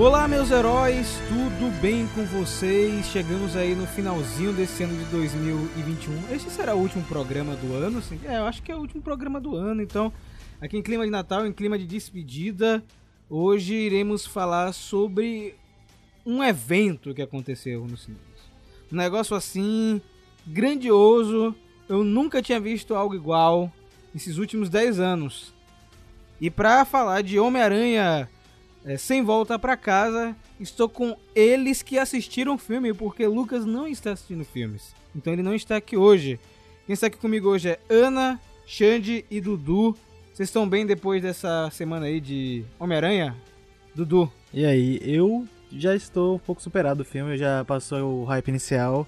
Olá, meus heróis, tudo bem com vocês? Chegamos aí no finalzinho desse ano de 2021. Este será o último programa do ano, sim? É, eu acho que é o último programa do ano, então, aqui em clima de Natal, em clima de despedida, hoje iremos falar sobre um evento que aconteceu no cinema. Um negócio assim, grandioso, eu nunca tinha visto algo igual nesses últimos 10 anos. E para falar de Homem-Aranha é, sem volta para casa, estou com eles que assistiram o filme, porque Lucas não está assistindo filmes. Então ele não está aqui hoje. Quem está aqui comigo hoje é Ana, Xande e Dudu. Vocês estão bem depois dessa semana aí de Homem-Aranha? Dudu. E aí, eu já estou um pouco superado do filme, já passou o hype inicial.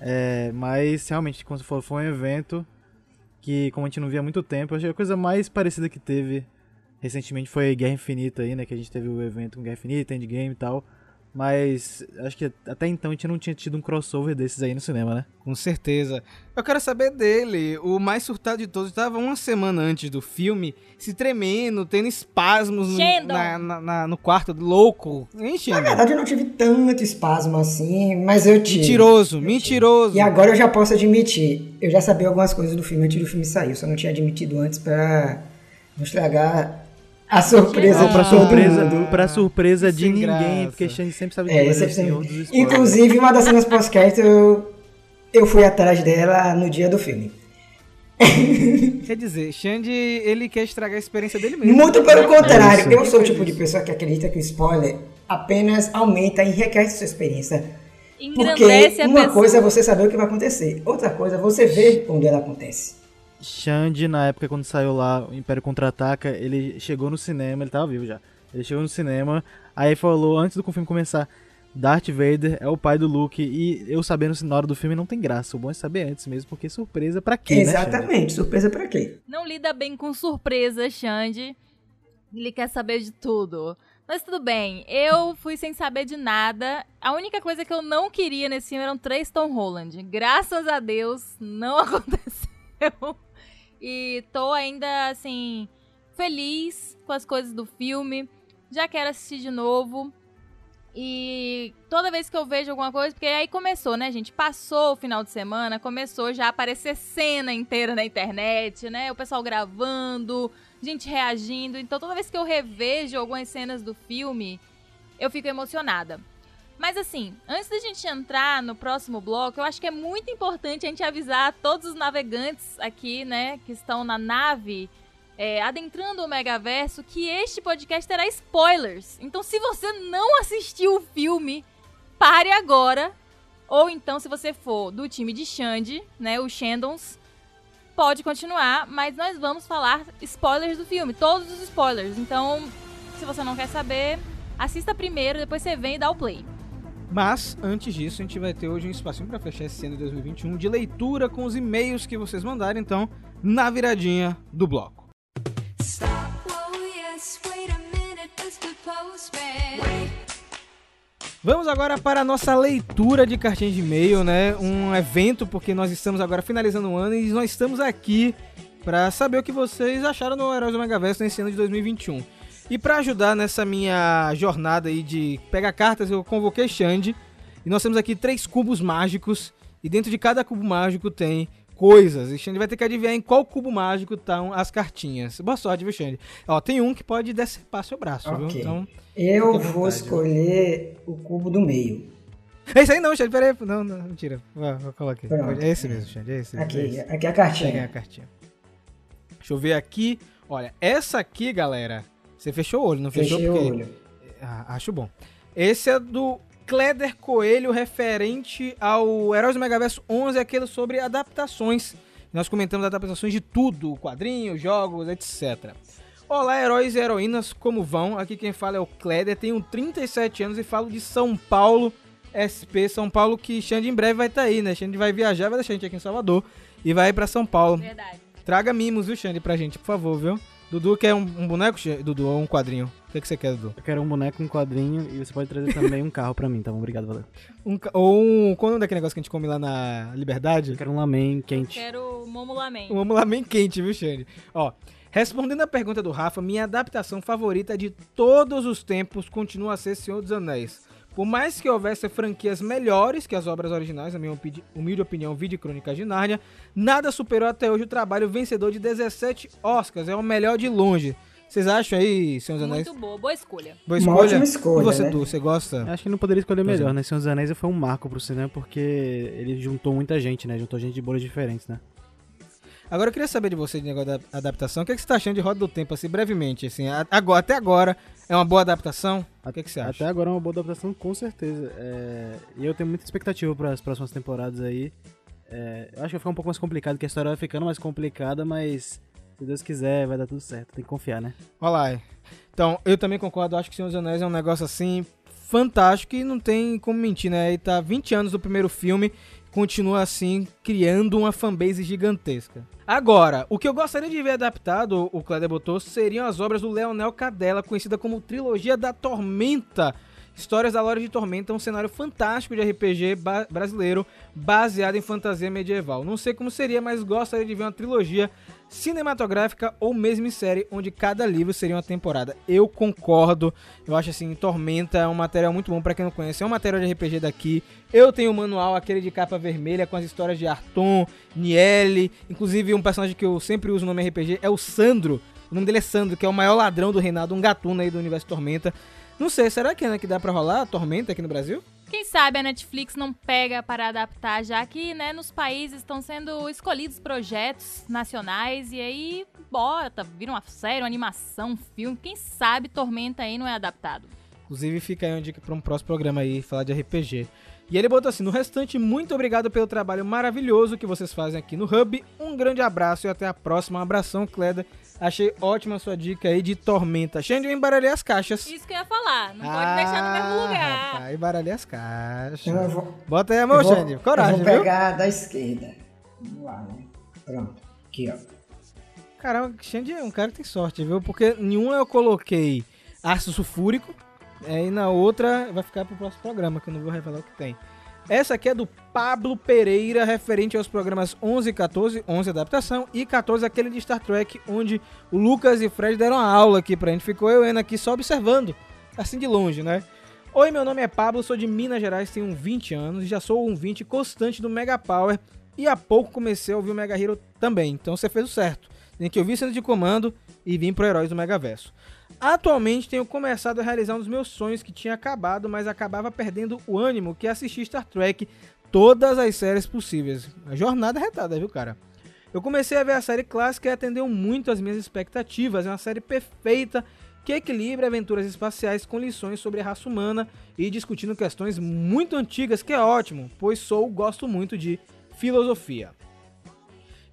É, mas realmente, como você falou, foi um evento que, como a gente não via há muito tempo, achei a coisa mais parecida que teve recentemente foi Guerra Infinita aí, né? Que a gente teve o evento com Guerra Infinita, Endgame e tal. Mas acho que até então a gente não tinha tido um crossover desses aí no cinema, né? Com certeza. Eu quero saber dele. O mais surtado de todos estava uma semana antes do filme, se tremendo, tendo espasmos no, na, na, na, no quarto louco. Hein, Na verdade, eu não tive tanto espasmo assim, mas eu tive. Mentiroso, eu mentiroso. Tive. E agora eu já posso admitir. Eu já sabia algumas coisas do filme antes do filme sair. Só não tinha admitido antes para não estragar a surpresa não, pra surpresa, do, pra surpresa de ninguém, graça. porque a gente sempre sabe é, sempre tem... Inclusive, uma das cenas pós-crédito, eu, eu fui atrás dela no dia do filme. Quer dizer, Xande, ele quer estragar a experiência dele mesmo. Muito pelo contrário, é eu sou o tipo de pessoa que acredita que o spoiler apenas aumenta e enriquece sua experiência. Engrandece Porque uma coisa é você saber o que vai acontecer, outra coisa é você ver quando ela acontece. Xande, na época quando saiu lá o Império Contra-Ataca, ele chegou no cinema, ele tava vivo já. Ele chegou no cinema, aí falou, antes do filme começar, Darth Vader é o pai do Luke, e eu sabendo na hora do filme não tem graça. O bom é saber antes mesmo, porque surpresa pra quê, Exatamente, né, surpresa pra quê? Não lida bem com surpresa, Xande. Ele quer saber de tudo. Mas tudo bem, eu fui sem saber de nada. A única coisa que eu não queria nesse filme eram três Tom Holland. Graças a Deus, não aconteceu. E tô ainda, assim, feliz com as coisas do filme. Já quero assistir de novo. E toda vez que eu vejo alguma coisa, porque aí começou, né, gente? Passou o final de semana, começou já a aparecer cena inteira na internet, né? O pessoal gravando, gente reagindo. Então toda vez que eu revejo algumas cenas do filme, eu fico emocionada. Mas assim, antes da gente entrar no próximo bloco, eu acho que é muito importante a gente avisar todos os navegantes aqui, né, que estão na nave, é, adentrando o Megaverso, que este podcast terá spoilers. Então, se você não assistiu o filme, pare agora. Ou então, se você for do time de Xande, né, os Shandons, pode continuar, mas nós vamos falar spoilers do filme, todos os spoilers. Então, se você não quer saber, assista primeiro, depois você vem e dá o play. Mas, antes disso, a gente vai ter hoje um espacinho para fechar esse ano de 2021 de leitura com os e-mails que vocês mandarem, então, na viradinha do bloco. Vamos agora para a nossa leitura de cartinhas de e-mail, né? Um evento, porque nós estamos agora finalizando o ano e nós estamos aqui para saber o que vocês acharam do Heróis do Megaverso nesse ano de 2021. E para ajudar nessa minha jornada aí de pegar cartas, eu convoquei Xande. E nós temos aqui três cubos mágicos. E dentro de cada cubo mágico tem coisas. E Xande vai ter que adivinhar em qual cubo mágico estão as cartinhas. Boa sorte, viu, Xande? Ó, tem um que pode decepar seu braço, okay. viu? Então, eu vou escolher o cubo do meio. É isso aí não, Xande, peraí. Não, não, mentira. Vou, vou colocar aqui. É esse mesmo, Xande, é esse mesmo. Aqui, é esse. aqui é a cartinha. Peguei a cartinha. Deixa eu ver aqui. Olha, essa aqui, galera, você fechou o olho, não Fechei fechou porque... o olho. Ah, acho bom. Esse é do Kleder Coelho, referente ao Heróis do Megaverso 11, aquele sobre adaptações. Nós comentamos adaptações de tudo, quadrinhos, jogos, etc. Olá, heróis e heroínas, como vão? Aqui quem fala é o Kleder, tenho 37 anos e falo de São Paulo, SP, São Paulo, que Xande em breve vai estar tá aí, né? Xande vai viajar, vai deixar a gente aqui em Salvador e vai para São Paulo. Verdade. Traga mimos, viu, Xande, pra gente, por favor, viu? Dudu quer um, um boneco, Dudu, ou um quadrinho? O que, é que você quer, Dudu? Eu quero um boneco, um quadrinho e você pode trazer também um carro pra mim, tá bom? Obrigado, valeu. Um, ou um. Quando é aquele negócio que a gente come lá na Liberdade? Eu quero um lamen quente. Eu quero momo lamen. Um momo lamen quente, viu, Xande? Ó. Respondendo a pergunta do Rafa, minha adaptação favorita de todos os tempos continua a ser Senhor dos Anéis. Por mais que houvesse franquias melhores que as obras originais, na minha humilde opinião, vídeo Crônicas de Nárnia, nada superou até hoje o trabalho vencedor de 17 Oscars. É o melhor de longe. Vocês acham aí, Senhor dos Anéis? Muito boa, boa escolha. Boa Uma escolha. ótima escolha, E você, né? Du, você gosta? Acho que não poderia escolher Pois melhor, é. né? Senhor dos Anéis foi um marco pro cinema porque ele juntou muita gente, né? Juntou gente de bolhas diferentes, né? Agora eu queria saber de você de negócio da adaptação. O que, é que você tá achando de Roda do Tempo, assim, brevemente? Assim, agora, até agora, é uma boa adaptação? O que, é que você acha? Até agora é uma boa adaptação, com certeza. É, E eu tenho muita expectativa para as próximas temporadas aí. É, Eu acho que vai ficar um pouco mais complicado, que a história vai ficando mais complicada, mas se Deus quiser, vai dar tudo certo. Tem que confiar, né? Olha lá. Então, eu também concordo. Acho que Senhor dos Anéis é um negócio assim fantástico e não tem como mentir, né? Ele tá 20 anos do primeiro filme, continua assim, criando uma fanbase gigantesca. Agora, o que eu gostaria de ver adaptado, o Kleber botou, seriam as obras do Leonel Cadella, conhecida como Trilogia da Tormenta. Histórias da Lore de Tormenta, um cenário fantástico de RPG ba- brasileiro baseado em fantasia medieval. Não sei como seria, mas gostaria de ver uma trilogia cinematográfica ou mesmo em série, onde cada livro seria uma temporada. Eu concordo. Eu acho assim, Tormenta é um material muito bom pra quem não conhece. É um material de RPG daqui. Eu tenho o manual, aquele de capa vermelha, com as histórias de Arton, Niele. Inclusive, um personagem que eu sempre uso no meu RPG é o Sandro. O nome dele é Sandro, que é o maior ladrão do reinado, um gatuno aí do universo Tormenta. Não sei, será que, né, que dá pra rolar a Tormenta aqui no Brasil? Quem sabe a Netflix não pega para adaptar, já que né, nos países estão sendo escolhidos projetos nacionais e aí bota, vira uma série, uma animação, um filme. Quem sabe Tormenta aí não é adaptado. Inclusive, fica aí uma dica pra um próximo programa aí, falar de RPG. E ele botou assim: no restante, muito obrigado pelo trabalho maravilhoso que vocês fazem aqui no Hub. Um grande abraço e até a próxima. Um abração, Cleda. Achei ótima a sua dica aí de Tormenta. Xande, eu embaralhei as caixas. Isso que eu ia falar, não pode deixar no mesmo lugar. Ah, Rapaz, embaralhei as caixas. Eu vou, Bota aí a mão, eu vou- Xande. Coragem, eu vou viu? pegar da esquerda. Vamos lá, né? Pronto. Aqui, ó. Caramba, Xande é um cara que tem sorte, viu? Porque nenhuma eu coloquei ácido sulfúrico. é, E na outra vai ficar pro próximo programa, que eu não vou revelar o que tem. Essa aqui é do Pablo Pereira, referente aos programas 11 e 14, 11 adaptação, e 14 aquele de Star Trek, onde o Lucas e o Fred deram uma aula aqui pra gente. Ficou eu e Ana aqui só observando, assim de longe, né? Oi, meu nome é Pablo, sou de Minas Gerais, tenho 20 anos, já sou um 20 constante do Mega Power, e há pouco comecei a ouvir o Mega Hero também, então você fez o certo. Tem que ouvir centro de comando e vim pro Heróis do Megaverso. Atualmente tenho começado a realizar um dos meus sonhos que tinha acabado, mas acabava perdendo o ânimo, que é assistir Star Trek, todas as séries possíveis. A jornada é retada, viu, cara? Eu comecei a ver a série clássica e atendeu muito às minhas expectativas. É uma série perfeita que equilibra aventuras espaciais com lições sobre a raça humana e discutindo questões muito antigas, que é ótimo, pois sou gosto muito de filosofia.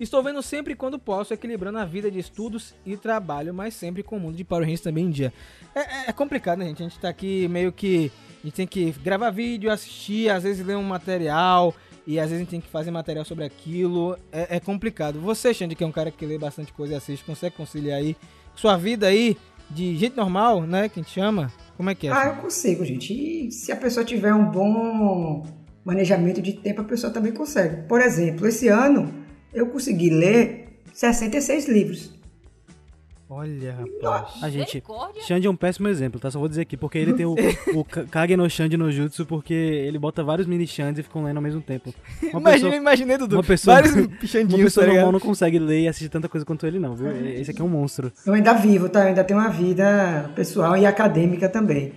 Estou vendo sempre quando posso, equilibrando a vida de estudos e trabalho, mas sempre com o mundo de Power Rangers também em dia. É, é- é complicado, né, gente? A gente tá aqui meio que. A gente tem que gravar vídeo, assistir, às vezes ler um material, e às vezes a gente tem que fazer material sobre aquilo. É, é complicado. Você, Xande, que é um cara que lê bastante coisa e assiste, consegue conciliar aí sua vida aí de jeito normal, né? Que a gente chama? Como é que é? Ah, eu consigo, gente. E se a pessoa tiver um bom manejamento de tempo, a pessoa também consegue. Por exemplo, esse ano eu consegui ler 66 livros. Olha, rapaz. A gente. Xande é um péssimo exemplo, tá? Só vou dizer aqui, porque ele tem o, o Ka- Kage no Xande no Jutsu, porque ele bota vários mini Xandes e ficam lendo ao mesmo tempo. Uma Imagina, pessoa, imaginei, Dudu. uma pessoa- Vários uma Xandinhos, pessoa tá normal não consegue ler e assistir tanta coisa quanto ele, não, viu? Esse aqui é um monstro. Eu ainda vivo, tá? Eu ainda tenho uma vida pessoal e acadêmica também.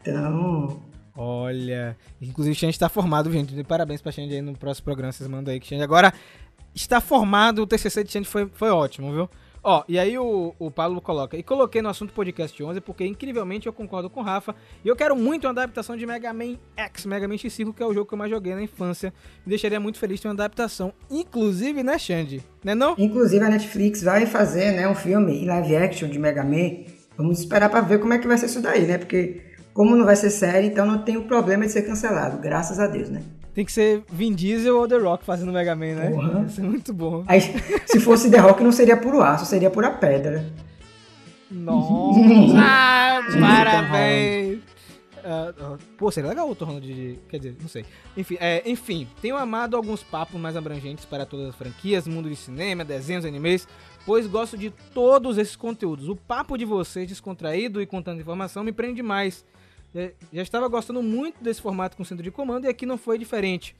Então, Olha, inclusive o Xande está formado, gente. Parabéns pra Xande aí no próximo programa, vocês mandam aí que Xande agora está formado, o TCC de Xande foi, foi ótimo, viu? Ó, e aí o, o Paulo coloca, e coloquei no assunto podcast 11 porque incrivelmente eu concordo com o Rafa e eu quero muito uma adaptação de Mega Man X, Mega Man X5, que é o jogo que eu mais joguei na infância. Me deixaria muito feliz ter uma adaptação, inclusive, né, Xande? Né não? inclusive a Netflix vai fazer, né, um filme em live action de Mega Man. Vamos esperar pra ver como é que vai ser isso daí, né? Porque como não vai ser série, então não tem o problema de ser cancelado, graças a Deus, né? Tem que ser Vin Diesel ou The Rock fazendo Mega Man, né? Porra. Isso é muito bom. Aí, se fosse The Rock, não seria puro aço, seria pura pedra. Nossa, ah, parabéns. Uh, uh, pô, seria legal o Holland de. Quer dizer, não sei. Enfim, é, enfim, tenho amado alguns papos mais abrangentes para todas as franquias, mundo de cinema, desenhos, animes, pois gosto de todos esses conteúdos. O papo de vocês, descontraído e contando informação, me prende mais. Já, já estava gostando muito desse formato com centro de comando e aqui não foi diferente.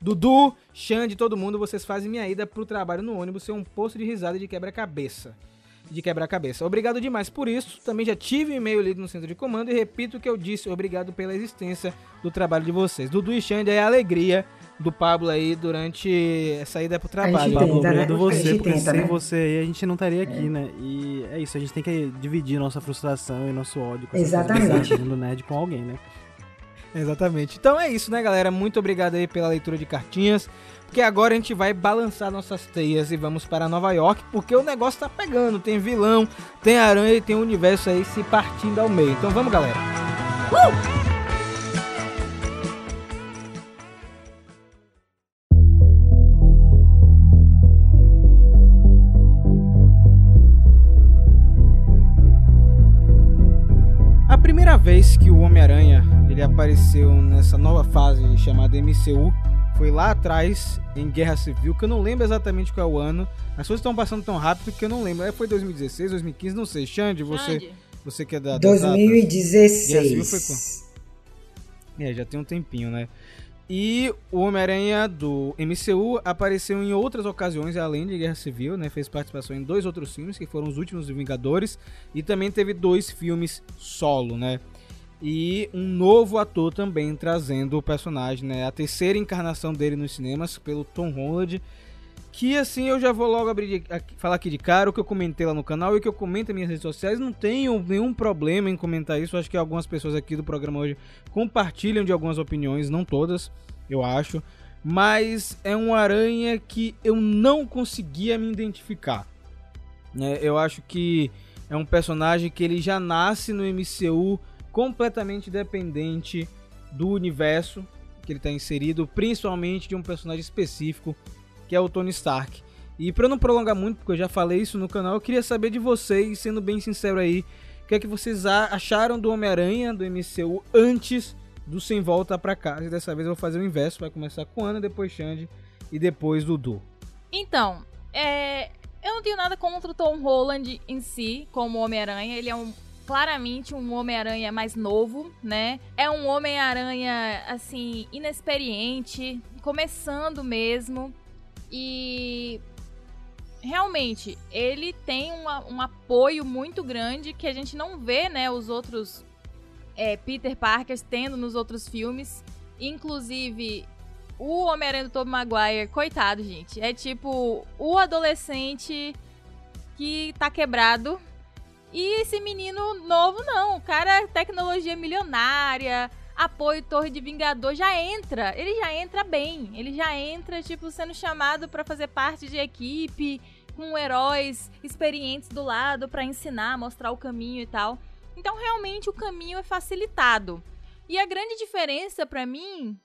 Dudu, Xande, todo mundo, vocês fazem minha ida pro trabalho no ônibus ser um poço de risada de quebra-cabeça de quebra-cabeça. Obrigado demais por isso. Também já tive um e-mail lido no centro de comando e repito o que eu disse. Obrigado pela existência do trabalho de vocês. Dudu e Xande é a alegria do Pablo aí durante a saída pro trabalho. Tenta, obrigado né? você, porque tenta, sem né? você aí a gente não estaria aqui, é. né? E é isso, a gente tem que dividir nossa frustração e nosso ódio com Exatamente. do nerd com alguém, né? Exatamente. Então é isso, né, galera? Muito obrigado aí pela leitura de cartinhas porque agora a gente vai balançar nossas teias e vamos para Nova York, porque o negócio tá pegando, tem vilão, tem aranha e tem o universo aí se partindo ao meio. Então vamos, galera. Uh! Apareceu nessa nova fase chamada MCU foi lá atrás, em Guerra Civil, que eu não lembro exatamente qual é o ano. As coisas estão passando tão rápido que eu não lembro. É, foi 2016, 2015, não sei. Xande, você, você que é da. 2016. É, já tem um tempinho, né? E o Homem-Aranha do MCU apareceu em outras ocasiões, além de Guerra Civil, né? Fez participação em dois outros filmes, que foram os últimos Vingadores, e também teve dois filmes solo, né? E um novo ator também trazendo o personagem, né? A terceira encarnação dele nos cinemas pelo Tom Holland. Que assim eu já vou logo abrir aqui, falar aqui de cara o que eu comentei lá no canal e o que eu comento nas minhas redes sociais. Não tenho nenhum problema em comentar isso. Acho que algumas pessoas aqui do programa hoje compartilham de algumas opiniões, não todas, eu acho. Mas é um aranha que eu não conseguia me identificar. É, eu acho que é um personagem que ele já nasce no MCU completamente dependente do universo que ele está inserido, principalmente de um personagem específico que é o Tony Stark. E para não prolongar muito, porque eu já falei isso no canal, eu queria saber de vocês, sendo bem sincero aí, o que é que vocês acharam do Homem-Aranha do MCU antes do Sem Volta para Casa. E dessa vez eu vou fazer o inverso, vai começar com Ana, depois Xande e depois Dudu. Então, é, eu não tenho nada contra o Tom Holland em si, como Homem-Aranha. Ele é um claramente um Homem-Aranha mais novo, né? É um Homem-Aranha, assim, inexperiente, começando mesmo. E realmente, ele tem uma, um apoio muito grande que a gente não vê, né, os outros é, Peter Parkers tendo nos outros filmes. Inclusive, o Homem-Aranha do Tobey Maguire, coitado, gente. É tipo o adolescente que tá quebrado e esse menino novo, não. O cara, é tecnologia milionária, apoio Torre de Vingador, já entra. Ele já entra bem. Ele já entra, tipo, sendo chamado para fazer parte de equipe, com heróis experientes do lado para ensinar, mostrar o caminho e tal. Então, realmente, o caminho é facilitado. E a grande diferença para mim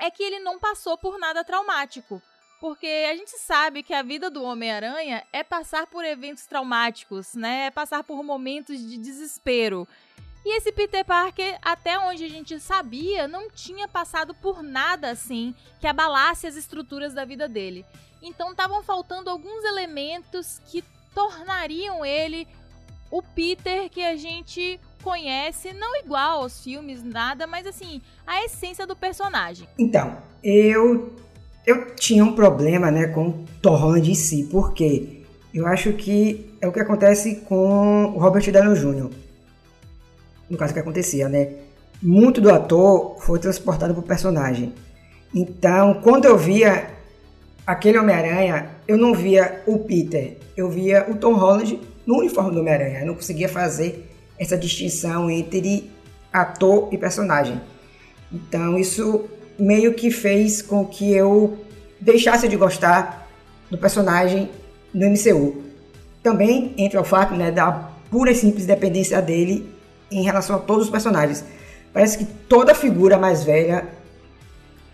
é que ele não passou por nada traumático. Porque a gente sabe que a vida do Homem-Aranha é passar por eventos traumáticos, né? É passar por momentos de desespero. E esse Peter Parker, até onde a gente sabia, não tinha passado por nada assim que abalasse as estruturas da vida dele. Então estavam faltando alguns elementos que tornariam ele o Peter que a gente conhece, não igual aos filmes, nada, mas assim, a essência do personagem. Então, eu eu tinha um problema né, com Tom Holland em si, porque eu acho que é o que acontece com o Robert Downey Jr. No caso que acontecia, né? Muito do ator foi transportado para o personagem. Então, quando eu via aquele Homem-Aranha, eu não via o Peter, eu via o Tom Holland no uniforme do Homem-Aranha. Eu não conseguia fazer essa distinção entre ator e personagem. Então, isso meio que fez com que eu deixasse de gostar do personagem no MCU. Também entra o fato né, da pura e simples dependência dele em relação a todos os personagens. Parece que toda figura mais velha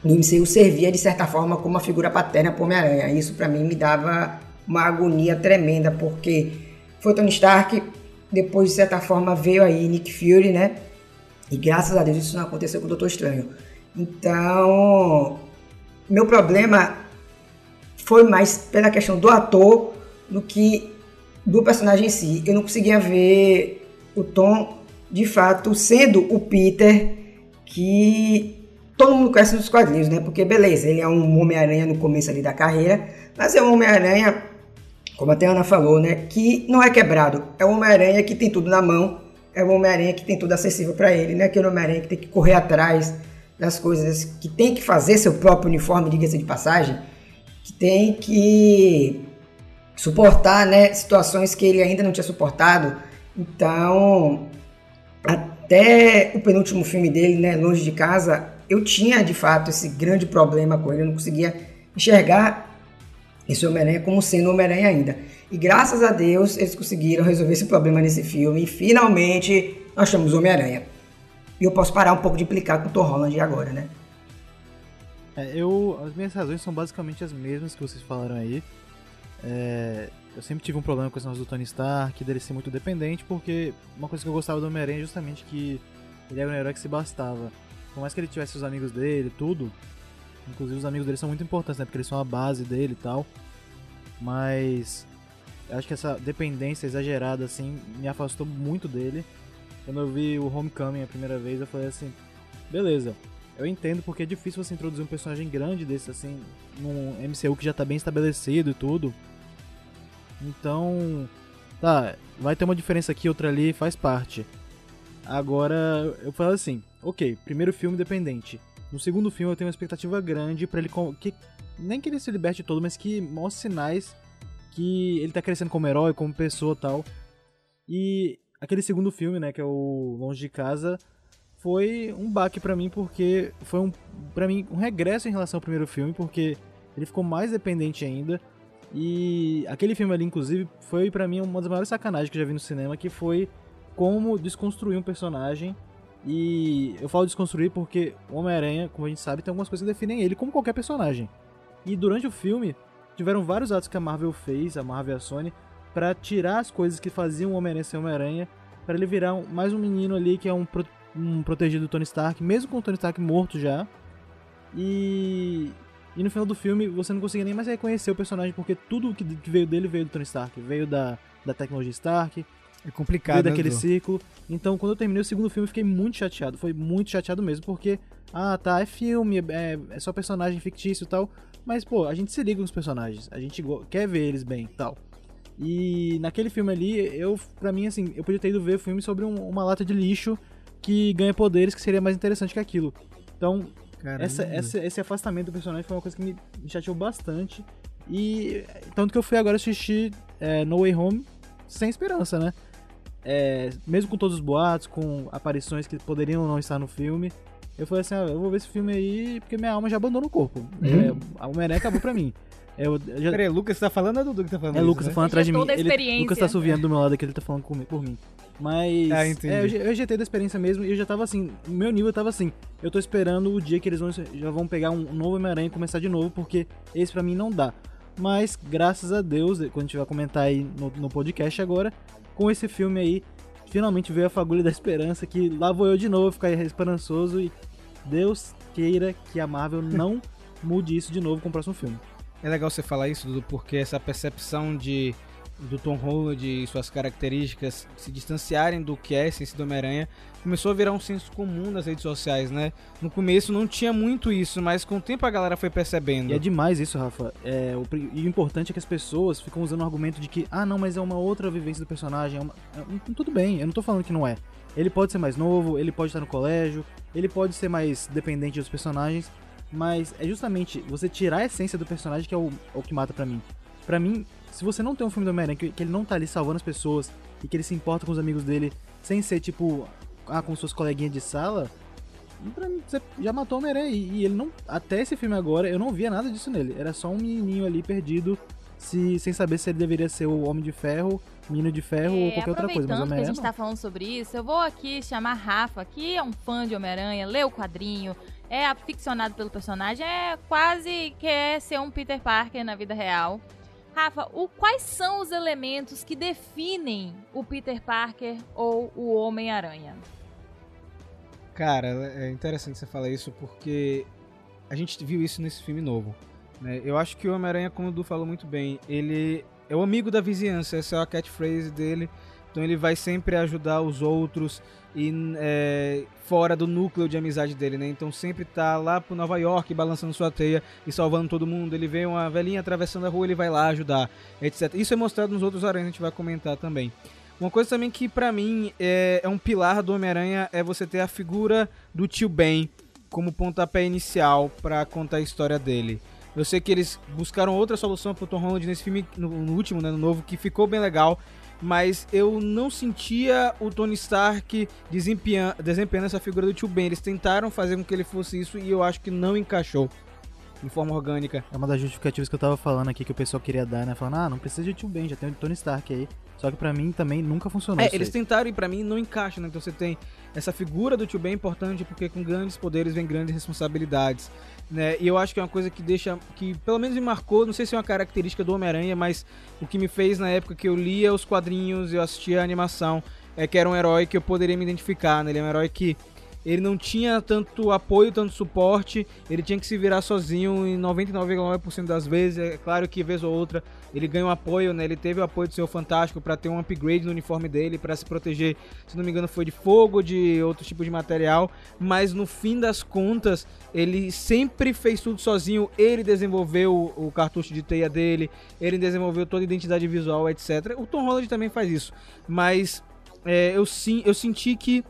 no MCU servia de certa forma como uma figura paterna para Homem-Aranha. Isso para mim me dava uma agonia tremenda, porque foi Tony Stark, depois de certa forma veio aí Nick Fury, né? E graças a Deus isso não aconteceu com o Doutor Estranho. Então, meu problema foi mais pela questão do ator do que do personagem em si. Eu não conseguia ver o Tom de fato sendo o Peter que todo mundo conhece nos quadrinhos, né? Porque beleza, ele é um Homem-Aranha no começo ali da carreira, mas é um Homem-Aranha, como até a Ana falou, né? Que não é quebrado. É um Homem-Aranha que tem tudo na mão, é um Homem-Aranha que tem tudo acessível para ele, né? Aquele Homem-Aranha que tem que correr atrás das coisas, que tem que fazer seu próprio uniforme, diga-se de passagem, que tem que suportar, né? Situações que ele ainda não tinha suportado. Então, até o penúltimo filme dele, né, Longe de Casa, eu tinha de fato esse grande problema com ele, eu não conseguia enxergar esse Homem-Aranha como sendo Homem-Aranha ainda. E graças a Deus eles conseguiram resolver esse problema nesse filme e finalmente temos Homem-Aranha. E eu posso parar um pouco de implicar com o Tom Holland agora, né? É, eu, as minhas razões são basicamente as mesmas que vocês falaram aí. É, eu sempre tive um problema com negócio do Tony Stark, dele ser muito dependente, porque uma coisa que eu gostava do Homem-Aranha é justamente que ele era um herói que se bastava. Por mais que ele tivesse os amigos dele, tudo, inclusive os amigos dele são muito importantes, né? Porque eles são a base dele e tal. Mas eu acho que essa dependência exagerada, assim, me afastou muito dele. Quando eu vi o Homecoming a primeira vez, eu falei assim, beleza, eu entendo porque é difícil você introduzir um personagem grande desse, assim, num MCU que já tá bem estabelecido e tudo. Então, tá, vai ter uma diferença aqui, outra ali, faz parte. Agora, eu falo assim, ok, primeiro filme independente. No segundo filme eu tenho uma expectativa grande para ele que nem que ele se liberte todo, mas que mostre sinais que ele tá crescendo como herói, como pessoa, tal. E aquele segundo filme, né, que é o Longe de Casa, foi um baque para mim porque foi um para mim um regresso em relação ao primeiro filme, porque ele ficou mais dependente ainda. E aquele filme ali, inclusive, foi para mim uma das maiores sacanagens que eu já vi no cinema, que foi como desconstruir um personagem. E eu falo desconstruir porque Homem-Aranha, como a gente sabe, tem algumas coisas que definem ele como qualquer personagem. E durante o filme, tiveram vários atos que a Marvel fez, a Marvel e a Sony, para tirar as coisas que faziam o Homem-Aranha ser Homem-Aranha, para ele virar um, mais um menino ali que é um, pro, um protegido do Tony Stark, mesmo com o Tony Stark morto já. E e no final do filme você não conseguia nem mais reconhecer o personagem, porque tudo que veio dele veio do Tony Stark, veio da, da tecnologia Stark. É complicado. Veio daquele né, círculo. Então quando eu terminei o segundo filme fiquei muito chateado. Foi muito chateado mesmo, porque, ah tá, é filme, é, é só personagem fictício e tal. Mas, pô, a gente se liga com os personagens, a gente quer ver eles bem e tal. E naquele filme ali, eu, pra mim, assim, eu podia ter ido ver o filme sobre um, uma lata de lixo que ganha poderes que seria mais interessante que aquilo. Então, essa, essa, esse afastamento do personagem foi uma coisa que me, me chateou bastante. E tanto que eu fui agora assistir é, No Way Home sem esperança, né? É, mesmo com todos os boatos, com aparições que poderiam não estar no filme, eu falei assim, ah, eu vou ver esse filme aí porque minha alma já abandonou o corpo. Uhum. É, a Homem-Aranha acabou pra mim. Eu, eu já... Peraí, Lucas tá falando ou é Dudu que tá falando? É, isso, Lucas né? tá falando atrás de mim. Ele, Lucas tá suviando do meu lado aqui, ele tá falando comigo, por mim. Mas ah, é, eu, eu já tenho da experiência mesmo e eu já tava assim, o meu nível tava assim. Eu tô esperando o dia que eles vão, já vão pegar um novo Homem-Aranha e começar de novo, porque esse pra mim não dá. Mas graças a Deus, quando a gente vai comentar aí no, no podcast agora, com esse filme aí, finalmente veio a fagulha da esperança, que lá vou eu de novo ficar esperançoso e Deus queira que a Marvel não mude isso de novo com o próximo filme. É legal você falar isso, Dudu, porque essa percepção de do Tom Holland e suas características se distanciarem do que é a essência do Homem-Aranha, começou a virar um senso comum nas redes sociais, né? No começo não tinha muito isso, mas com o tempo a galera foi percebendo. E é demais isso, Rafa. É, o, e o importante é que as pessoas ficam usando o argumento de que, ah, não, mas é uma outra vivência do personagem. É uma... é, tudo bem, eu não tô falando que não é. Ele pode ser mais novo, ele pode estar no colégio, ele pode ser mais dependente dos personagens, mas é justamente você tirar a essência do personagem que é o, é o que mata para mim. Para mim, se você não tem um filme do Homem-Aranha que, que, ele não tá ali salvando as pessoas e que ele se importa com os amigos dele sem ser tipo, ah, com suas coleguinhas de sala, pra mim, você já matou o Homem-Aranha. E, e ele não. Até esse filme agora, eu não via nada disso nele. Era só um menininho ali perdido, se, sem saber se ele deveria ser o Homem de Ferro Menino de Ferro é, ou qualquer outra coisa. Mas que a gente tá falando sobre isso, eu vou aqui chamar Rafa, que é um fã de Homem-Aranha, lê o quadrinho, é aficionado pelo personagem, é quase quer ser um Peter Parker na vida real. Rafa, o, quais são os elementos que definem o Peter Parker ou o Homem-Aranha? Cara, é interessante você falar isso porque a gente viu isso nesse filme novo. Né? Eu acho que o Homem-Aranha, como o Du falou muito bem, ele é o amigo da vizinhança, essa é a catchphrase dele. Então ele vai sempre ajudar os outros e é, fora do núcleo de amizade dele, né? Então sempre tá lá pro Nova York balançando sua teia e salvando todo mundo. Ele vê uma velhinha atravessando a rua, ele vai lá ajudar, etc. Isso é mostrado nos outros aranhas, a gente vai comentar também. Uma coisa também que para mim é, é, um pilar do Homem-Aranha é você ter a figura do tio Ben como pontapé inicial para contar a história dele. Eu sei que eles buscaram outra solução pro Tom Holland nesse filme, no, no último, né, no novo, que ficou bem legal mas eu não sentia o Tony Stark desempenhando, desempenhando essa figura do tio Ben. Eles tentaram fazer com que ele fosse isso e eu acho que não encaixou de forma orgânica. É uma das justificativas que eu tava falando aqui que o pessoal queria dar, né? Falando, ah, não precisa de tio Ben, já tem o Tony Stark aí. Só que para mim também nunca funcionou. É, eles aí. tentaram e para mim não encaixa, né? Então você tem essa figura do tio Ben importante porque com grandes poderes vem grandes responsabilidades. Né? E eu acho que é uma coisa que deixa. que pelo menos me marcou, não sei se é uma característica do Homem-Aranha, mas o que me fez na época que eu lia os quadrinhos, eu assistia a animação, é que era um herói que eu poderia me identificar, né? Ele é um herói que ele não tinha tanto apoio, tanto suporte, ele tinha que se virar sozinho em 99,9% das vezes. É claro que vez ou outra ele ganha um apoio, né? Ele teve o apoio do seu Fantástico para ter um upgrade no uniforme dele, para se proteger, se não me engano, foi de fogo, de outro tipo de material, mas no fim das contas, ele sempre fez tudo sozinho. Ele desenvolveu o cartucho de teia dele, ele desenvolveu toda a identidade visual, etc. O Tom Holland também faz isso, mas é, eu, sim, eu senti que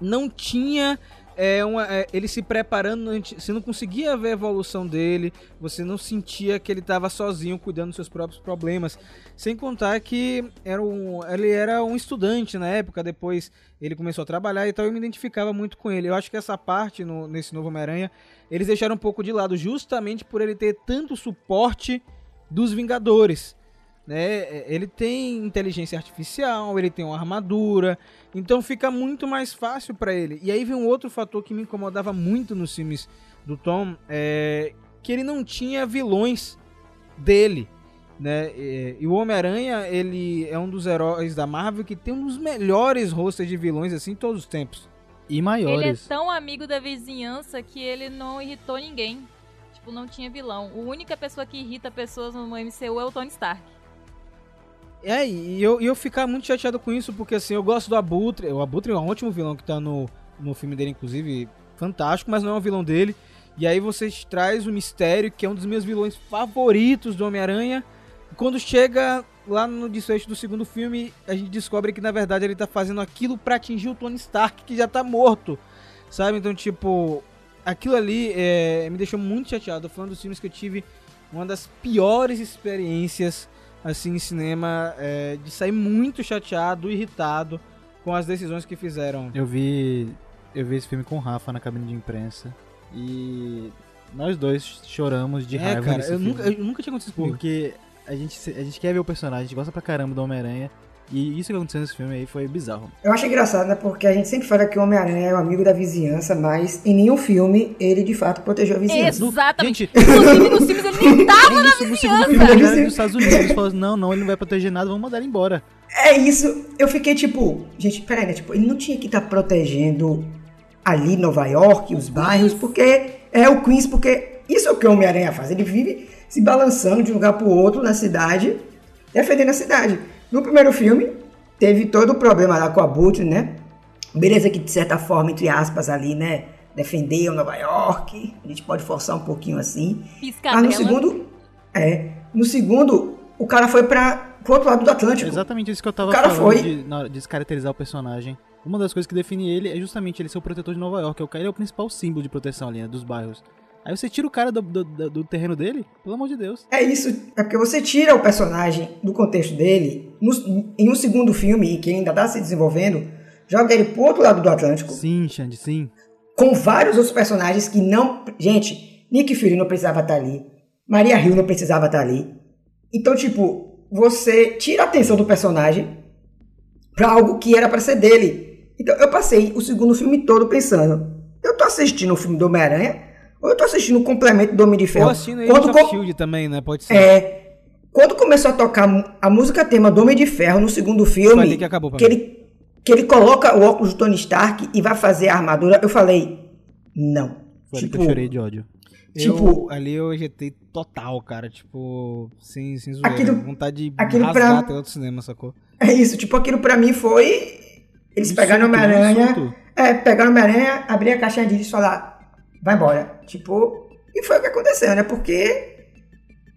não tinha é, uma, é, ele se preparando, você não conseguia ver a evolução dele, você não sentia que ele estava sozinho cuidando dos seus próprios problemas. Sem contar que era um, ele era um estudante na época, depois ele começou a trabalhar, então eu me identificava muito com ele. Eu acho que essa parte no, nesse novo Homem-Aranha eles deixaram um pouco de lado, justamente por ele ter tanto suporte dos Vingadores né? É, ele tem inteligência artificial, ele tem uma armadura, então fica muito mais fácil para ele. E aí vem um outro fator que me incomodava muito nos filmes do Tom, é que ele não tinha vilões dele, né? E o Homem-Aranha, ele é um dos heróis da Marvel que tem um dos melhores rosters de vilões assim todos os tempos. E maiores. Ele é tão amigo da vizinhança que ele não irritou ninguém. Tipo, não tinha vilão. A única pessoa que irrita pessoas no MCU é o Tony Stark. É, e eu, eu ficar muito chateado com isso, porque assim, eu gosto do Abutre. O Abutre é um ótimo vilão que tá no, no filme dele, inclusive, fantástico, mas não é um vilão dele. E aí você traz o Mistério, que é um dos meus vilões favoritos do Homem-Aranha. Quando chega lá no desfecho do segundo filme, a gente descobre que na verdade ele tá fazendo aquilo para atingir o Tony Stark, que já tá morto. Sabe? Então, tipo, aquilo ali é, me deixou muito chateado. Falando dos filmes que eu tive uma das piores experiências assim em cinema é, de sair muito chateado, irritado com as decisões que fizeram. Eu vi eu vi esse filme com o Rafa na cabine de imprensa e nós dois choramos de é, raiva cara, eu nunca, eu nunca tinha acontecido comigo. Porque a gente, a gente quer ver o personagem, a gente gosta pra caramba do Homem-Aranha e isso que aconteceu nesse filme aí foi bizarro. Eu acho engraçado, né? Porque a gente sempre fala que o Homem-Aranha é o amigo da vizinhança, mas em nenhum filme ele de fato protegeu a vizinhança. Exatamente. Gente, Inclusive nos filmes ele nem tava na vizinhança. No segundo filme ele nos Estados Unidos eles falaram, não, não, ele não vai proteger nada, vamos mandar ele embora. É isso. Eu fiquei tipo, gente, peraí, né? Tipo, ele não tinha que estar tá protegendo ali Nova York, os bairros, porque é o Queens, porque isso é o que o Homem-Aranha faz. Ele vive se balançando de um lugar pro outro na cidade, defendendo a cidade. No primeiro filme, teve todo o problema lá com a Butch, né? Beleza que, de certa forma, entre aspas, ali, né? Defendeu Nova York. A gente pode forçar um pouquinho assim. Piscadela. Mas no segundo... É. No segundo, o cara foi para pro outro lado do Atlântico. Exatamente isso que eu tava o cara falando foi... de, de descaracterizar o personagem. Uma das coisas que define ele é justamente ele ser o protetor de Nova York. Ele é o principal símbolo de proteção ali, né, dos bairros. Aí você tira o cara do, do, do, terreno dele, pelo amor de Deus. É isso. É porque você tira o personagem do contexto dele no, em um segundo filme, que ainda está se desenvolvendo, joga ele pro outro lado do Atlântico. Sim, Xande, sim. Com vários outros personagens que não. Gente, Nick Fury não precisava estar tá ali. Maria Hill não precisava estar tá ali. Então, tipo, você tira a atenção do personagem para algo que era para ser dele. Então, eu passei o segundo filme todo pensando: eu tô assistindo o filme do Homem-Aranha ou eu tô assistindo o complemento do Homem de Ferro. Ou assistindo Quando com... Shield também, né? Pode ser. É. Quando começou a tocar a música tema do Homem de Ferro no segundo filme, que, acabou que ele que ele coloca o óculos do Tony Stark e vai fazer a armadura, eu falei, não. Foi tipo, que eu chorei de ódio. Tipo- Eu, ali eu ejetei total, cara. Tipo, sem, sem zoeira. Aquilo- Vontade de aquilo rasgar pra- outro cinema, sacou? é isso, tipo, aquilo pra mim foi. Eles Um pegaram um Homem-Aranha. surto. É, pegaram Homem-Aranha, abrir a caixinha de disco e falar, vai embora. Tipo, e foi o que aconteceu, né? Porque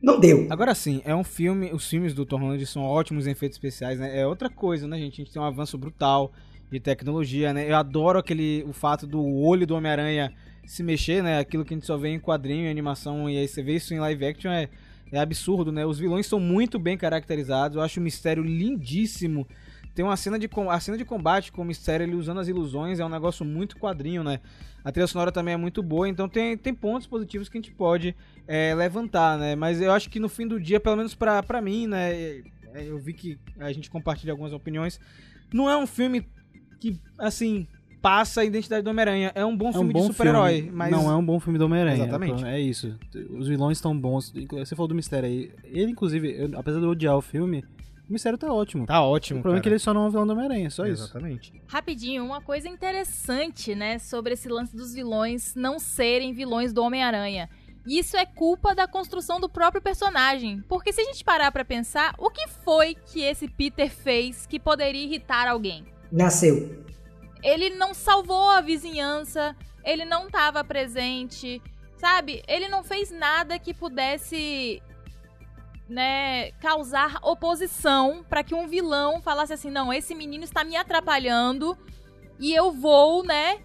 não deu. Agora sim, é um filme. Os filmes do Tom Holland são ótimos em efeitos especiais, né? É outra coisa, né, gente? A gente tem um avanço brutal de tecnologia, né? Eu adoro aquele. o fato do olho do Homem-Aranha se mexer, né? Aquilo que a gente só vê em quadrinho, em animação, e aí você vê isso em live action é, é absurdo, né? Os vilões são muito bem caracterizados. Eu acho o mistério lindíssimo. Tem uma cena de a cena de combate com o mistério, ele usando as ilusões, é um negócio muito quadrinho, né? A trilha sonora também é muito boa, então tem, tem pontos positivos que a gente pode é, levantar, né? Mas eu acho que no fim do dia, pelo menos pra, pra mim, né? é, Eu vi que a gente compartilha algumas opiniões. Não é um filme que, assim, passa a identidade do Homem-Aranha. É um bom É um filme bom de super-herói, mas. Não é um bom filme do Homem-Aranha. Exatamente. É isso. Os vilões estão bons. Você falou do Mistério aí. Ele, inclusive, eu- apesar de eu odiar o filme, o Mistério tá ótimo. Tá ótimo. o problema é que cara. ele só não é um vilão do Homem-Aranha, só isso. Exatamente. Rapidinho, uma coisa interessante, né, sobre esse lance dos vilões não serem vilões do Homem-Aranha. Isso é culpa da construção do próprio personagem. Porque se a gente parar pra pensar, o que foi que esse Peter fez que poderia irritar alguém? Nasceu. Ele não salvou a vizinhança, ele não estava presente, sabe? Ele não fez nada que pudesse né, causar oposição pra que um vilão falasse assim: "Não, esse menino está me atrapalhando e eu vou, né,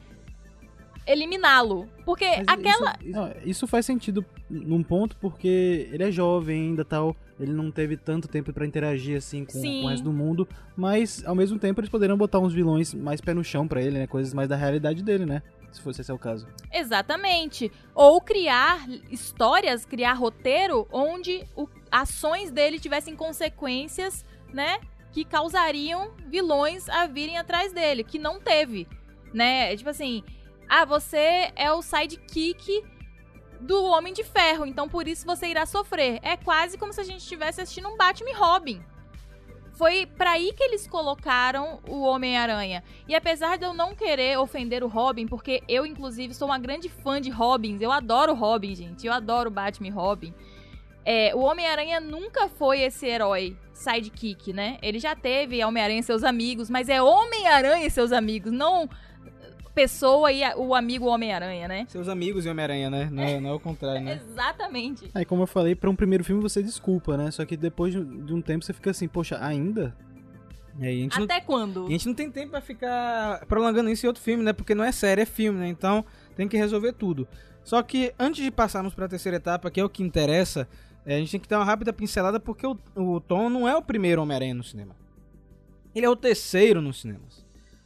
eliminá-lo". Porque Mas aquela Isso, isso faz sentido num ponto porque ele é jovem ainda tal. Ele não teve tanto tempo pra interagir assim com, com o resto do mundo. Mas ao mesmo tempo eles poderiam botar uns vilões mais pé no chão pra ele, né? Coisas mais da realidade dele, né? Se fosse esse é o caso. Exatamente. Ou criar histórias, criar roteiro onde o- ações dele tivessem consequências, né? Que causariam vilões a virem atrás dele, que não teve, né? Tipo assim, ah, você é o sidekick do Homem de Ferro, então por isso você irá sofrer. É quase como se a gente estivesse assistindo um Batman e Robin. Foi pra aí que eles colocaram o Homem-Aranha. E apesar de eu não querer ofender o Robin, porque eu, inclusive, sou uma grande fã de Robins, eu adoro Robin, gente, eu adoro Batman e Robin. É, o Homem-Aranha nunca foi esse herói sidekick, né? Ele já teve Homem-Aranha e seus amigos, mas é Homem-Aranha e seus amigos, não pessoa e a- o amigo Homem-Aranha, né? Seus amigos e Homem-Aranha, né? Não é, não é o contrário, né? Exatamente. Aí, como eu falei, pra um primeiro filme você desculpa, né? Só que depois de de um tempo você fica assim, poxa, ainda? E aí, a gente não Até quando? E a gente não tem tempo pra ficar prolongando isso em outro filme, né? Porque não é série, é filme, né? Então tem que resolver tudo. Só que antes de passarmos pra terceira etapa, que é o que interessa, é, a gente tem que dar uma rápida pincelada porque o, o Tom não é o primeiro Homem-Aranha no cinema. Ele é o terceiro nos cinemas.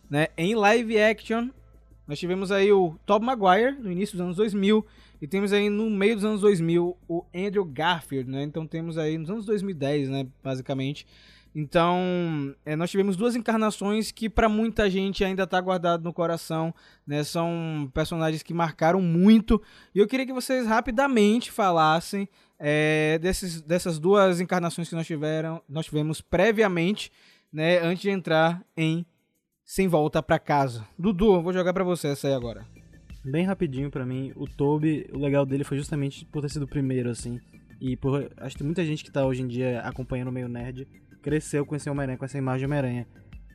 Né? Em live action, nós tivemos aí o Tobey Maguire no início dos anos 2000 e temos aí no meio dos anos 2000 o Andrew Garfield, né? Então temos aí nos anos 2010, né, basicamente. Então, é, nós tivemos duas encarnações que pra muita gente ainda tá guardado no coração, né? São personagens que marcaram muito. E eu queria que vocês rapidamente falassem é, desses, dessas duas encarnações que nós, tiveram, nós tivemos previamente, né? Antes de entrar em Sem Volta Pra Casa. Dudu, vou jogar pra você essa aí agora. Bem rapidinho pra mim, o Toby, o legal dele foi justamente por ter sido o primeiro, assim. E por. Acho que muita gente que tá hoje em dia acompanhando o meio nerd cresceu com esse Homem-Aranha, com essa imagem de Homem-Aranha.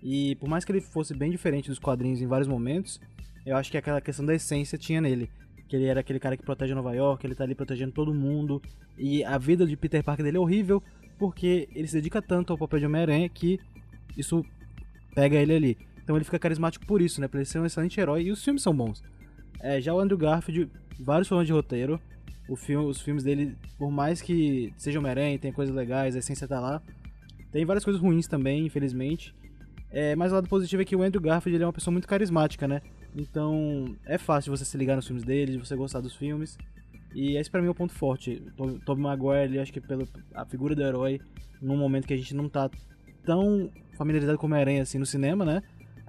E por mais que ele fosse bem diferente dos quadrinhos em vários momentos, eu acho que aquela questão da essência tinha nele. Que ele era aquele cara que protege Nova York, ele tá ali protegendo todo mundo. E a vida de Peter Parker dele é horrível, porque ele se dedica tanto ao papel de Homem-Aranha que isso pega ele ali. Então ele fica carismático por isso, né? Pra ele ser um excelente herói. E os filmes são bons. É, já o Andrew Garfield, vários problemas de roteiro. Filme, os filmes dele, por mais que seja Homem-Aranha, tem coisas legais, a essência tá lá. Tem várias coisas ruins também, infelizmente. É, mas o lado positivo é que o Andrew Garfield ele é uma pessoa muito carismática, né? Então é fácil você se ligar nos filmes dele, de você gostar dos filmes. E esse pra mim é o ponto forte. Tobey Maguire, ele, acho que pela a figura do herói, num momento que a gente não tá tão familiarizado com Homem-Aranha assim no cinema, né?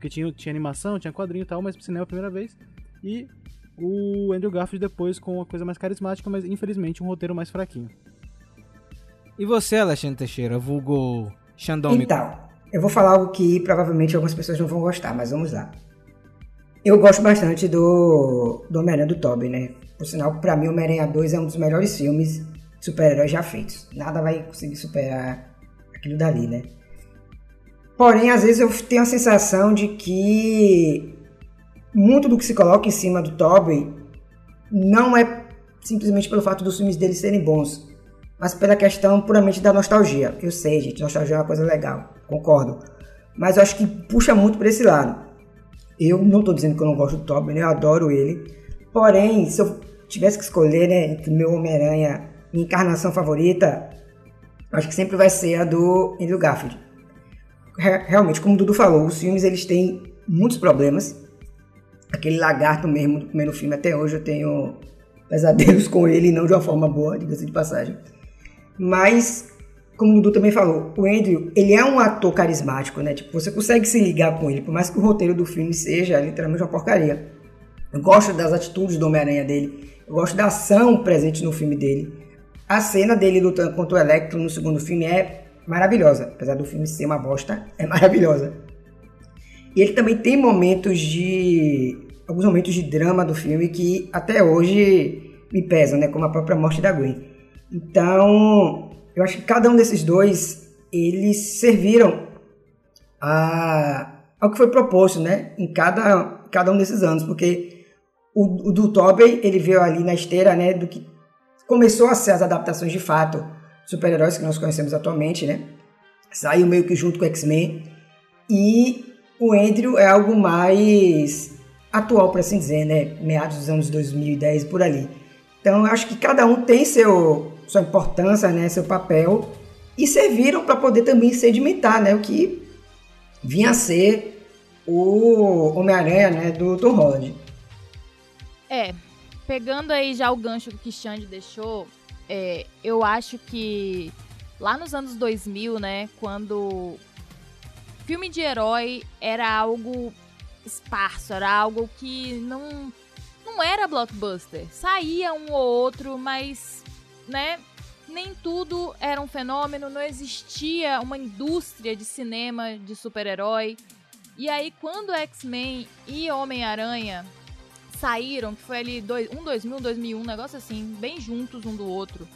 Porque tinha, tinha animação, tinha quadrinho e tal, mas pro cinema é a primeira vez. E o Andrew Garfield depois com uma coisa mais carismática, mas infelizmente um roteiro mais fraquinho. E você, Alexandre Teixeira, vulgo Xandão Então, eu vou falar algo que provavelmente algumas pessoas não vão gostar, mas vamos lá. Eu gosto bastante do, do Homem-Aranha do Tobey, né? Por sinal, pra mim, Homem-Aranha 2 é um dos melhores filmes de super-heróis já feitos. Nada vai conseguir superar aquilo dali, né? Porém, às vezes eu tenho a sensação de que muito do que se coloca em cima do Tobey não é simplesmente pelo fato dos filmes dele serem bons, mas pela questão puramente da nostalgia. Eu sei, gente, nostalgia é uma coisa legal, concordo. Mas eu acho que puxa muito por esse lado. Eu não estou dizendo que eu não gosto do Tobey, né? eu adoro ele. Porém, se eu tivesse que escolher né, entre meu Homem-Aranha, minha encarnação favorita, acho que sempre vai ser a do Andrew Garfield. Realmente, como o Dudu falou, os filmes eles têm muitos problemas. Aquele lagarto mesmo do primeiro filme, até hoje eu tenho pesadelos com ele, não de uma forma boa, diga-se de passagem. Mas, como o Dudu também falou, o Andrew, ele é um ator carismático, né? Tipo, você consegue se ligar com ele, por mais que o roteiro do filme seja literalmente uma porcaria. Eu gosto das atitudes do Homem-Aranha dele, eu gosto da ação presente no filme dele. A cena dele lutando contra o Electro no segundo filme é maravilhosa, apesar do filme ser uma bosta, é maravilhosa. E ele também tem momentos de alguns momentos de drama do filme que até hoje me pesam, né, como a própria morte da Gwen. Então, eu acho que cada um desses dois, eles serviram a, ao que foi proposto, né? Em cada, cada um desses anos, porque o, o do Tobey, ele veio ali na esteira, né? Do que começou a ser as adaptações de fato super-heróis que nós conhecemos atualmente, né? Saiu meio que junto com o X-Men. E o Andrew é algo mais atual, por assim dizer, né? Meados dos anos 2010, por ali. Então, eu acho que cada um tem seu, sua importância, né, seu papel, e serviram para poder também sedimentar né, o que vinha a ser o Homem-Aranha né, do Tom Holland. É, pegando aí já o gancho que o Xande deixou, é, eu acho que lá nos anos 2000, né, quando filme de herói era algo esparso, era algo que não não era blockbuster. Saía um ou outro, mas né? Nem tudo era um fenômeno, não existia uma indústria de cinema de super-herói. E aí, quando X-Men e Homem-Aranha saíram, que foi ali dois, um 2000, 2001, um negócio assim, bem juntos um do outro,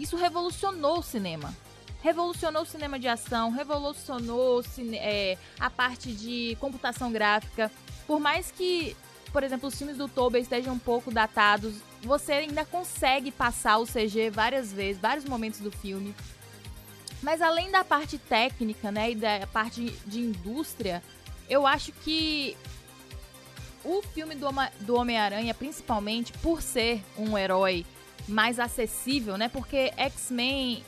isso revolucionou o cinema. Revolucionou o cinema de ação, revolucionou é, a parte de computação gráfica. Por mais que por exemplo, os filmes do Tobey estejam um pouco datados, você ainda consegue passar o CG várias vezes, vários momentos do filme. Mas além da parte técnica, né, e da parte de indústria, eu acho que o filme do, do Homem-Aranha, principalmente por ser um herói mais acessível, né? Porque X-Men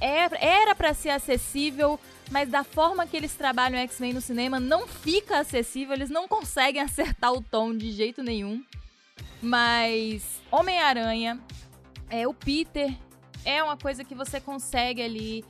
era para ser acessível mas da forma que eles trabalham X-Men no cinema, não fica acessível, eles não conseguem acertar o tom de jeito nenhum. Mas Homem-Aranha, é o Peter, é uma coisa que você consegue ali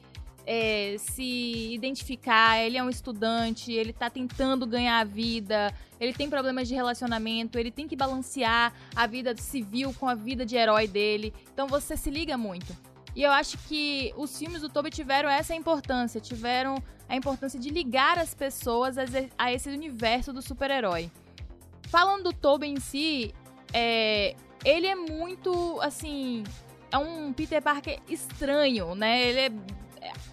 é, se identificar. Ele é um estudante, ele tá tentando ganhar a vida, ele tem problemas de relacionamento, ele tem que balancear a vida civil com a vida de herói dele. Então você se liga muito. E eu acho que os filmes do Tobey tiveram essa importância, tiveram a importância de ligar as pessoas a esse universo do super-herói. Falando do Tobey em si, é, ele é muito, assim, é um Peter Parker estranho, né? Ele é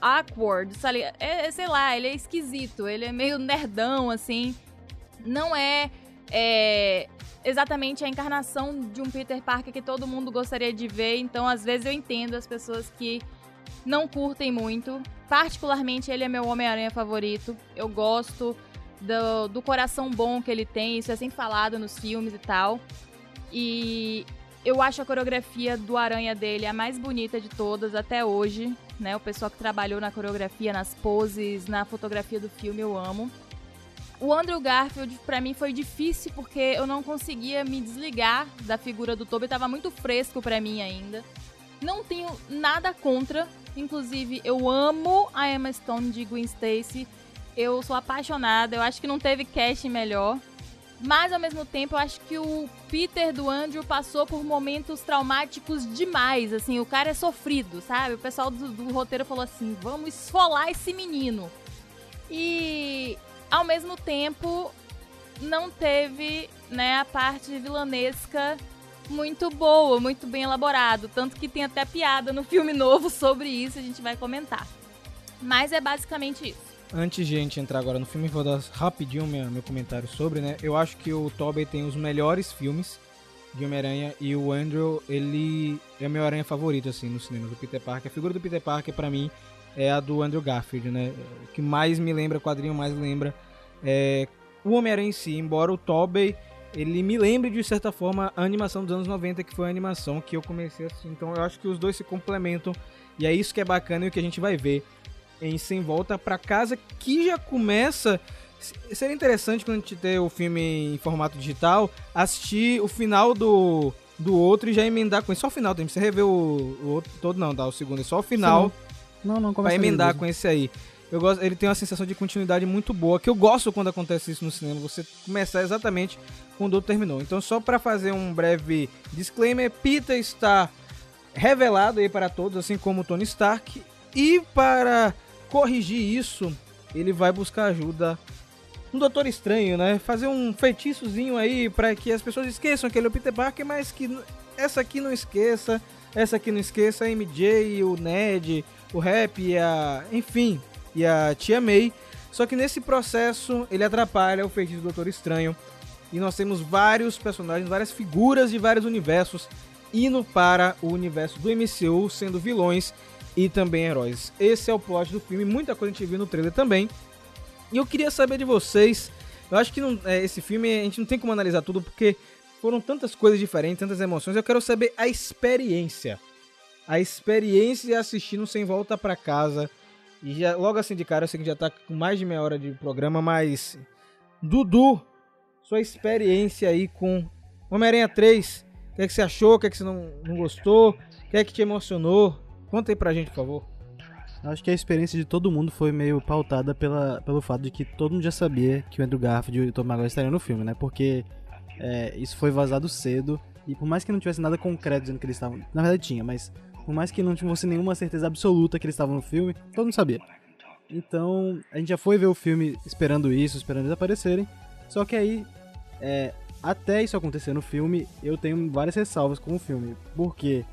awkward, sabe? É, sei lá, ele é esquisito, ele é meio nerdão, assim. Não é, é exatamente a encarnação de um Peter Parker que todo mundo gostaria de ver. Então, às vezes, eu entendo as pessoas que não curtem muito. Particularmente, ele é meu Homem-Aranha favorito. Eu gosto do, do coração bom que ele tem. Isso é sempre falado nos filmes e tal. E eu acho a coreografia do Aranha dele a mais bonita de todas até hoje. Né? O pessoal que trabalhou na coreografia, nas poses, na fotografia do filme, eu amo. O Andrew Garfield, para mim, foi difícil porque eu não conseguia me desligar da figura do Tobey, tava muito fresco para mim ainda. Não tenho nada contra, inclusive eu amo a Emma Stone de Gwen Stacy. Eu sou apaixonada, eu acho que não teve casting melhor. Mas ao mesmo tempo, eu acho que o Peter do Andrew passou por momentos traumáticos demais. Assim, o cara é sofrido, sabe? O pessoal do, do roteiro falou assim: vamos esfolar esse menino. E ao mesmo tempo não teve, né, a parte vilanesca muito boa, muito bem elaborado, tanto que tem até piada no filme novo sobre isso, a gente vai comentar. Mas é basicamente isso. Antes de a gente entrar agora no filme, vou dar rapidinho meu, comentário sobre, né? Eu acho que o Tobey tem os melhores filmes de Homem-Aranha e o Andrew, ele é meu aranha favorito, assim, no cinema do Peter Parker. A figura do Peter Parker, para mim, é a do Andrew Garfield, né? O que mais me lembra, o quadrinho mais lembra é o Homem-Aranha em si, embora o Tobey ele me lembre de certa forma a animação dos anos 90, que foi a animação que eu comecei assim. Então eu acho que os dois se complementam e é isso que é bacana e o que a gente vai ver em Sem Volta para Casa, que já começa. Seria interessante quando a gente ter o filme em formato digital, assistir o final do, do outro e já emendar com isso. Só o final, tem que rever o, o outro todo, não, dá o segundo, é só o final. Sim. Não, não, Vai emendar com esse aí. Eu gosto, ele tem uma sensação de continuidade muito boa, que eu gosto quando acontece isso no cinema, você começar exatamente quando o outro terminou. Então, só para fazer um breve disclaimer, Peter está revelado aí para todos, assim como Tony Stark, e para corrigir isso, ele vai buscar ajuda no Doutor Estranho, né? Fazer um feitiçozinho aí para que as pessoas esqueçam que ele é Peter Parker, mas que essa aqui não esqueça, essa aqui não esqueça, a MJ, o Ned, o Rap e a. Enfim, e a Tia May. Só que nesse processo ele atrapalha o feitiço do Doutor Estranho. E nós temos vários personagens, várias figuras de vários universos indo para o universo do MCU, sendo vilões e também heróis. Esse é o plot do filme, muita coisa a gente viu no trailer também. E eu queria saber de vocês. Eu acho que não, é, esse filme a gente não tem como analisar tudo porque foram tantas coisas diferentes, tantas emoções. Eu quero saber a experiência. A experiência de assistindo sem volta para casa e já, logo assim de cara, eu sei que já tá com mais de meia hora de programa, mas. Dudu, sua experiência aí com Homem-Aranha 3. O que, é que você achou? O que, é que você não, não gostou? O que é que te emocionou? Conta aí pra gente, por favor. Acho que a experiência de todo mundo foi meio pautada pela, pelo fato de que todo mundo já sabia que o Andrew Garfield e o Tom Maguire estariam no filme, né? Porque é, isso foi vazado cedo e por mais que não tivesse nada concreto dizendo que eles estavam... Na verdade tinha, mas por mais que não tivesse nenhuma certeza absoluta que eles estavam no filme, todo mundo sabia. Então, a gente já foi ver o filme esperando isso, esperando eles aparecerem. Só que aí, é, até isso acontecer no filme, eu tenho várias ressalvas com o filme. Porque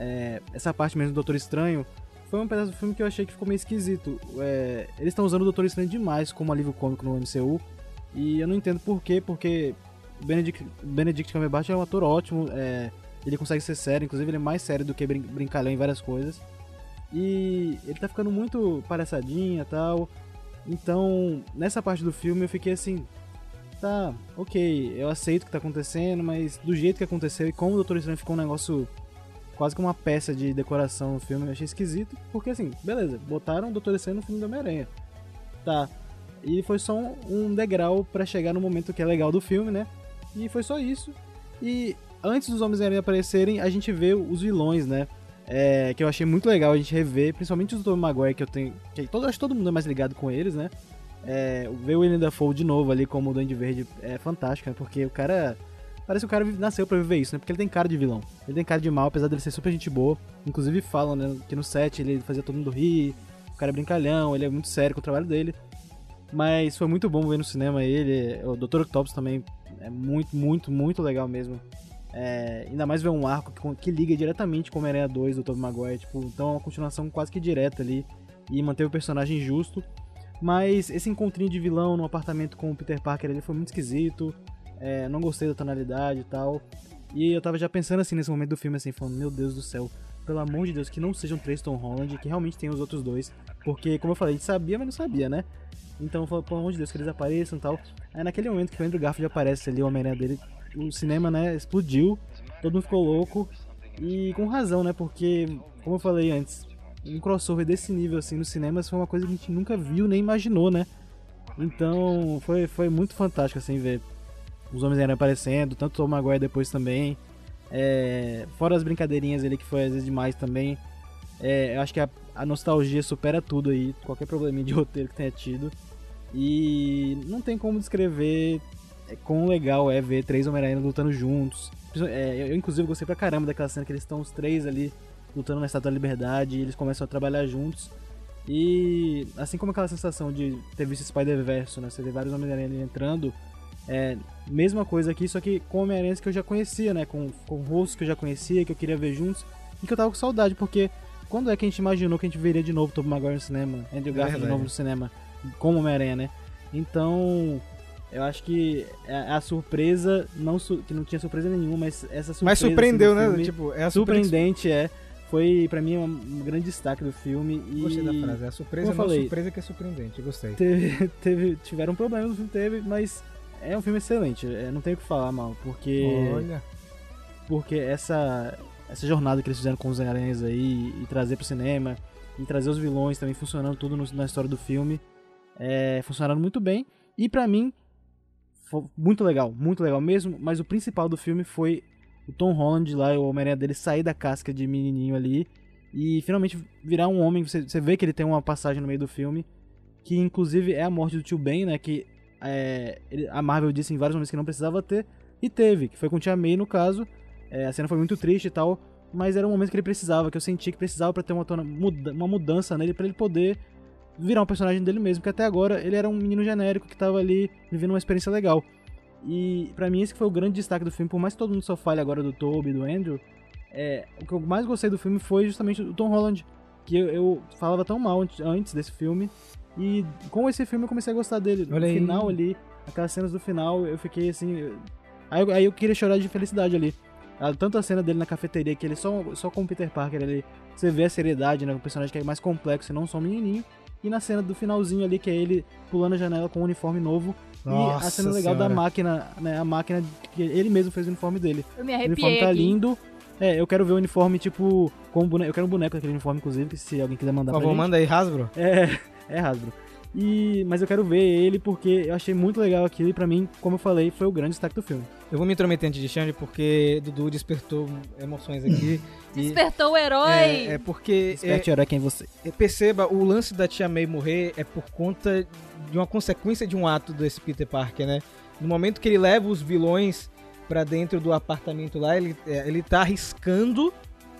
é, essa parte mesmo do Doutor Estranho foi um pedaço do filme que eu achei que ficou meio esquisito. É, eles estão usando o Doutor Estranho demais como alívio cômico no MCU. E eu não entendo por quê, porque Benedict, Benedict Cumberbatch é um ator ótimo. É, ele consegue ser sério, inclusive ele é mais sério do que brin brincalhão em várias coisas. E ele tá ficando muito palhaçadinha e tal. Então, nessa parte do filme eu fiquei assim, tá, ok, eu aceito o que tá acontecendo, mas do jeito que aconteceu e como o Doutor Estranho ficou um negócio quase como uma peça de decoração no filme, eu achei esquisito, porque assim, beleza, botaram o Doutor Estranho no filme do Homem-Aranha. Tá. E foi só um, um degrau para chegar no momento que é legal do filme, né? E foi só isso. E antes dos Homens-Aranha aparecerem, a gente vê os vilões, né? É, que eu achei muito legal a gente rever, principalmente os do Maguire, que eu tenho. Que todo, acho que todo mundo é mais ligado com eles, né? É, ver o William Dafoe de novo ali como o Duende Verde é fantástico, né? Porque o cara. Parece que o cara nasceu pra viver isso, né? Porque ele tem cara de vilão. Ele tem cara de mal, apesar dele ser super gente boa. Inclusive falam, né? Que no set ele fazia todo mundo rir. O cara é brincalhão, ele é muito sério com o trabalho dele. Mas foi muito bom ver no cinema ele. O Dr. Octopus também é muito, muito, muito legal mesmo. É, ainda mais ver um arco que, que liga diretamente com o Homem-Aranha 2 do Tobey Maguire. Tipo, então é uma continuação quase que direta ali. E manter o personagem justo. Mas esse encontrinho de vilão no apartamento com o Peter Parker foi muito esquisito. É, não gostei da tonalidade e tal. E eu tava já pensando assim nesse momento do filme, assim, falando, meu Deus do céu, pelo amor de Deus, que não sejam três Tom Holland, que realmente tem os outros dois. Porque, como eu falei, a gente sabia, mas não sabia, né? Então, pelo amor de Deus, que eles apareçam e tal. Aí naquele momento que o Andrew Garfield aparece ali, o Homem-Aranha dele, o cinema, né, explodiu, todo mundo ficou louco. E com razão, né? Porque, como eu falei antes, um crossover desse nível assim nos cinemas foi uma coisa que a gente nunca viu nem imaginou, né? Então foi, foi muito fantástico assim ver os homens aranha aparecendo, tanto o Maguire depois também. É, fora as brincadeirinhas ali que foi às vezes demais também. É, eu acho que a, a, nostalgia supera tudo aí, qualquer probleminha de roteiro que tenha tido. E não tem como descrever é, quão legal é ver três Homem-Aranha lutando juntos. É, eu, inclusive, gostei pra caramba daquela cena que eles estão os três ali lutando na Estátua da Liberdade e eles começam a trabalhar juntos. E assim como aquela sensação de ter visto Spider-Verse, né? Você ter vários Homem-Aranha entrando. É, mesma coisa aqui, só que com Homem-Aranha que eu já conhecia, né? Com, com rostos que eu já conhecia, que eu queria ver juntos. E que eu tava com saudade, porque quando é que a gente imaginou que a gente veria de novo Tobey Maguire no cinema? Andrew Garfield de novo no cinema, como Homem-Aranha, né? Então, eu acho que a, surpresa, não que não tinha surpresa nenhuma, mas essa surpresa. Mas surpreendeu, assim, né? Tipo, é surpreendente, é. Foi pra mim um, grande destaque do filme. E Gostei da frase. É a surpresa, não falei, surpresa que é surpreendente. Gostei. Teve, teve, tiveram problemas, não teve, mas é um filme excelente. é, não tenho o que falar mal, porque. Olha. Porque essa, essa jornada que eles fizeram com os aranhas aí, e trazer pro cinema, e trazer os vilões também funcionando tudo no- na história do filme, é, funcionaram muito bem. E pra mim, foi muito legal, muito legal mesmo. Mas o principal do filme foi o Tom Holland lá, o Homem-Aranha dele, sair da casca de menininho ali e finalmente virar um homem. Você, você vê que ele tem uma passagem no meio do filme, que inclusive é a morte do tio Ben, né? Que é, a Marvel disse em vários momentos que não precisava ter, e teve, que foi com Tia May no caso. É, a cena foi muito triste e tal, mas era um momento que ele precisava, que eu senti que precisava pra ter uma, muda- uma mudança nele, pra ele poder virar um personagem dele mesmo, porque até agora ele era um menino genérico que tava ali vivendo uma experiência legal. E pra mim esse que foi o grande destaque do filme, por mais que todo mundo só fale agora do Toby do Andrew, é, o que eu mais gostei do filme foi justamente o Tom Holland, que eu, eu falava tão mal antes desse filme, e com esse filme eu comecei a gostar dele. Olha no final ali, aquelas cenas do final, eu fiquei assim. Aí, eu- aí eu queria chorar de felicidade ali. Ah, Tanto a cena dele na cafeteria, que ele só, só com o Peter Parker ali, você vê a seriedade, né? O personagem que é mais complexo e não só um menininho. E na cena do finalzinho ali, que é ele pulando a janela com um uniforme novo. e a Nossa cena legal da Senhora. máquina, né? A máquina que ele mesmo fez o uniforme dele. Eu me O uniforme arrepiei tá aqui. lindo. É, eu quero ver o uniforme, tipo, com o boneco. Eu quero um boneco daquele uniforme, inclusive, que se alguém quiser mandar Por pra favor, gente. manda aí, Hasbro. É, é Hasbro. E, mas eu quero ver ele porque eu achei muito legal aquilo e pra mim, como eu falei, foi o grande destaque do filme. Eu vou me intrometer antes de Xande porque Dudu despertou emoções aqui. e Despertou o herói. é, é porque é, Desperte herói quem é você. é, perceba, o lance da Tia May morrer é por conta de uma consequência de um ato desse Peter Parker, né? No momento que ele leva os vilões pra dentro do apartamento lá, ele, é, ele tá arriscando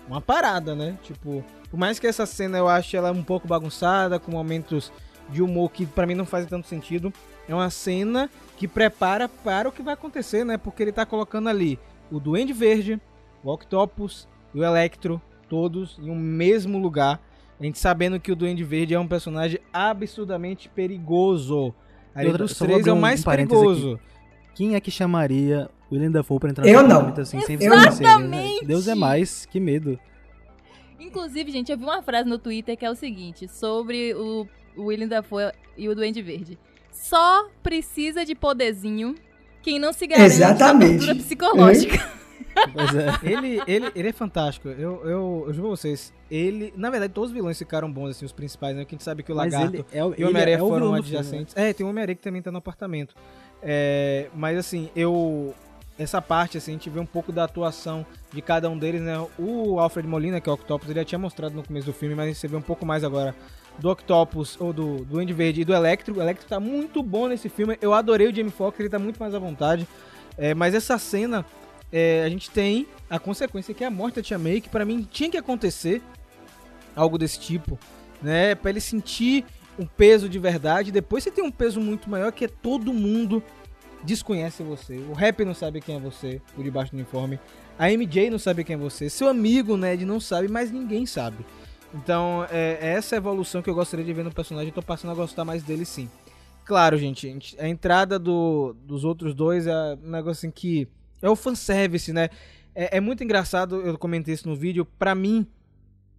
uma parada, né? Tipo, por mais que essa cena eu ache ela um pouco bagunçada, com momentos de humor que pra mim não fazem tanto sentido, é uma cena que prepara para o que vai acontecer, né? Porque ele tá colocando ali o Duende Verde, o Octopus e o Electro, todos em um mesmo lugar. A gente sabendo que o Duende Verde é um personagem absurdamente perigoso. Ali outra- dos três é o um mais parêntese perigoso. Quem é que chamaria o William Dafoe pra entrar Eu no não. assim, sem Eu ele, né? Exatamente. Deus é mais, que medo. Inclusive, gente, eu vi uma frase no Twitter que é o seguinte, sobre o William Dafoe e o Duende Verde. Só precisa de poderzinho quem não se garante Exatamente. tortura psicológica. Pois é. Ele, ele, ele é fantástico. Eu, eu, eu juro pra vocês. Ele, na verdade, todos os vilões ficaram bons, assim, os principais, né? Que a gente sabe que o Mas Lagarto é o, e o Homem-Aranha é foram do filme, adjacentes. É, tem o Homem-Aranha que também tá no apartamento. É, mas assim, eu. Essa parte, assim, a gente vê um pouco da atuação de cada um deles, né? O Alfred Molina, que é o Octopus, ele já tinha mostrado no começo do filme, mas você vê um pouco mais agora do Octopus, ou do Duende Verde e do Electro. O Electro tá muito bom nesse filme. Eu adorei o Jamie Foxx, ele tá muito mais à vontade. É, mas essa cena, é, a gente tem a consequência que é a morte da Tia May, que pra mim tinha que acontecer algo desse tipo, né? Pra ele sentir um peso de verdade. Depois você tem um peso muito maior que é todo mundo desconhece você. O rap não sabe quem é você por debaixo do uniforme. A MJ não sabe quem é você. Seu amigo Ned não sabe, mas ninguém sabe. Então, é, é essa evolução que eu gostaria de ver no personagem. Eu tô passando a gostar mais dele sim. Claro, gente, a entrada do- dos outros dois é um negócio assim que. É o fanservice, né? É, é muito engraçado, eu comentei isso no vídeo. Pra mim,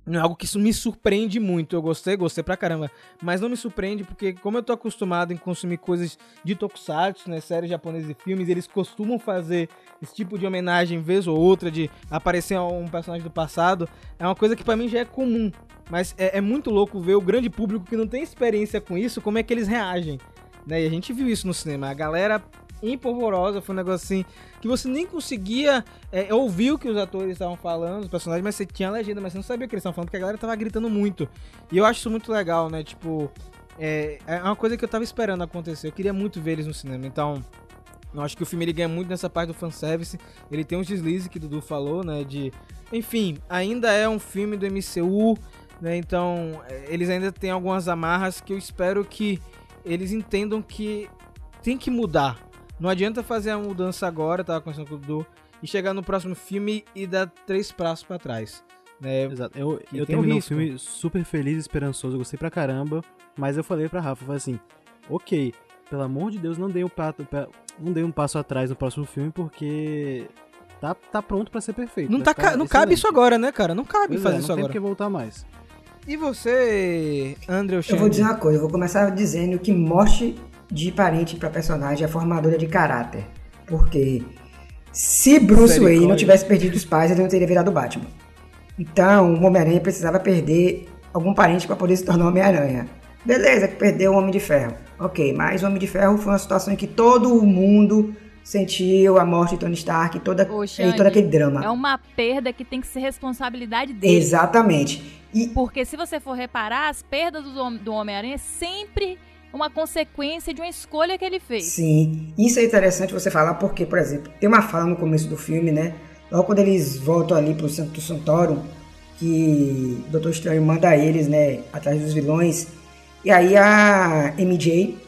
não é algo que me surpreende muito. Eu gostei, gostei pra caramba. Mas não me surpreende porque, como eu tô acostumado em consumir coisas de tokusatsu, né? Séries japonesas e filmes, eles costumam fazer esse tipo de homenagem vez ou outra, de aparecer um personagem do passado. É uma coisa que pra mim já é comum. Mas é, é muito louco ver o grande público que não tem experiência com isso, como é que eles reagem. Né? E a gente viu isso no cinema. A galera empolvorosa, foi um negócio assim que você nem conseguia é, ouvir o que os atores estavam falando, os personagens, mas você tinha a legenda, mas você não sabia o que eles estavam falando, porque a galera tava gritando muito. E eu acho isso muito legal, né? Tipo, é, é uma coisa que eu tava esperando acontecer. Eu queria muito ver eles no cinema, então. Eu acho que o filme ele ganha muito nessa parte do fanservice. Ele tem uns deslizes que o Dudu falou, né? De. Enfim, ainda é um filme do MCU. Né? Então, é, eles ainda têm algumas amarras que eu espero que eles entendam que tem que mudar. Não adianta fazer a mudança agora, tava conversando com o Dudu, e chegar no próximo filme e dar três passos para trás. Né? Exato. Eu, eu terminei um o filme super feliz, esperançoso, gostei pra caramba, mas eu falei pra Rafa, falei assim, ok, pelo amor de Deus, não dê um, pato, não dê um passo atrás no próximo filme, porque tá, tá pronto para ser perfeito. Não, tá, não cabe isso agora, né, cara? Não cabe pois fazer é, isso agora. Não tem que voltar mais. E você, André Eu vou dizer uma coisa, eu vou começar dizendo que morte de parente para personagem é formadora de caráter. Porque se Bruce Wayne não tivesse perdido os pais, ele não teria virado Batman. Então, o Homem-Aranha precisava perder algum parente para poder se tornar Homem-Aranha. Beleza, que perdeu o Homem de Ferro. Ok, mas o Homem de Ferro foi uma situação em que todo o mundo sentiu a morte de Tony Stark toda, Ô, Xande, e todo aquele drama. É uma perda que tem que ser responsabilidade dele. Exatamente. E... Porque se você for reparar, as perdas do, do Homem-Aranha sempre uma consequência de uma escolha que ele fez. Sim, isso é interessante você falar porque, por exemplo, tem uma fala no começo do filme, né? Logo quando eles voltam ali pro Santo Santorum, que o Doutor Estranho manda eles, né, atrás dos vilões. E aí a MJ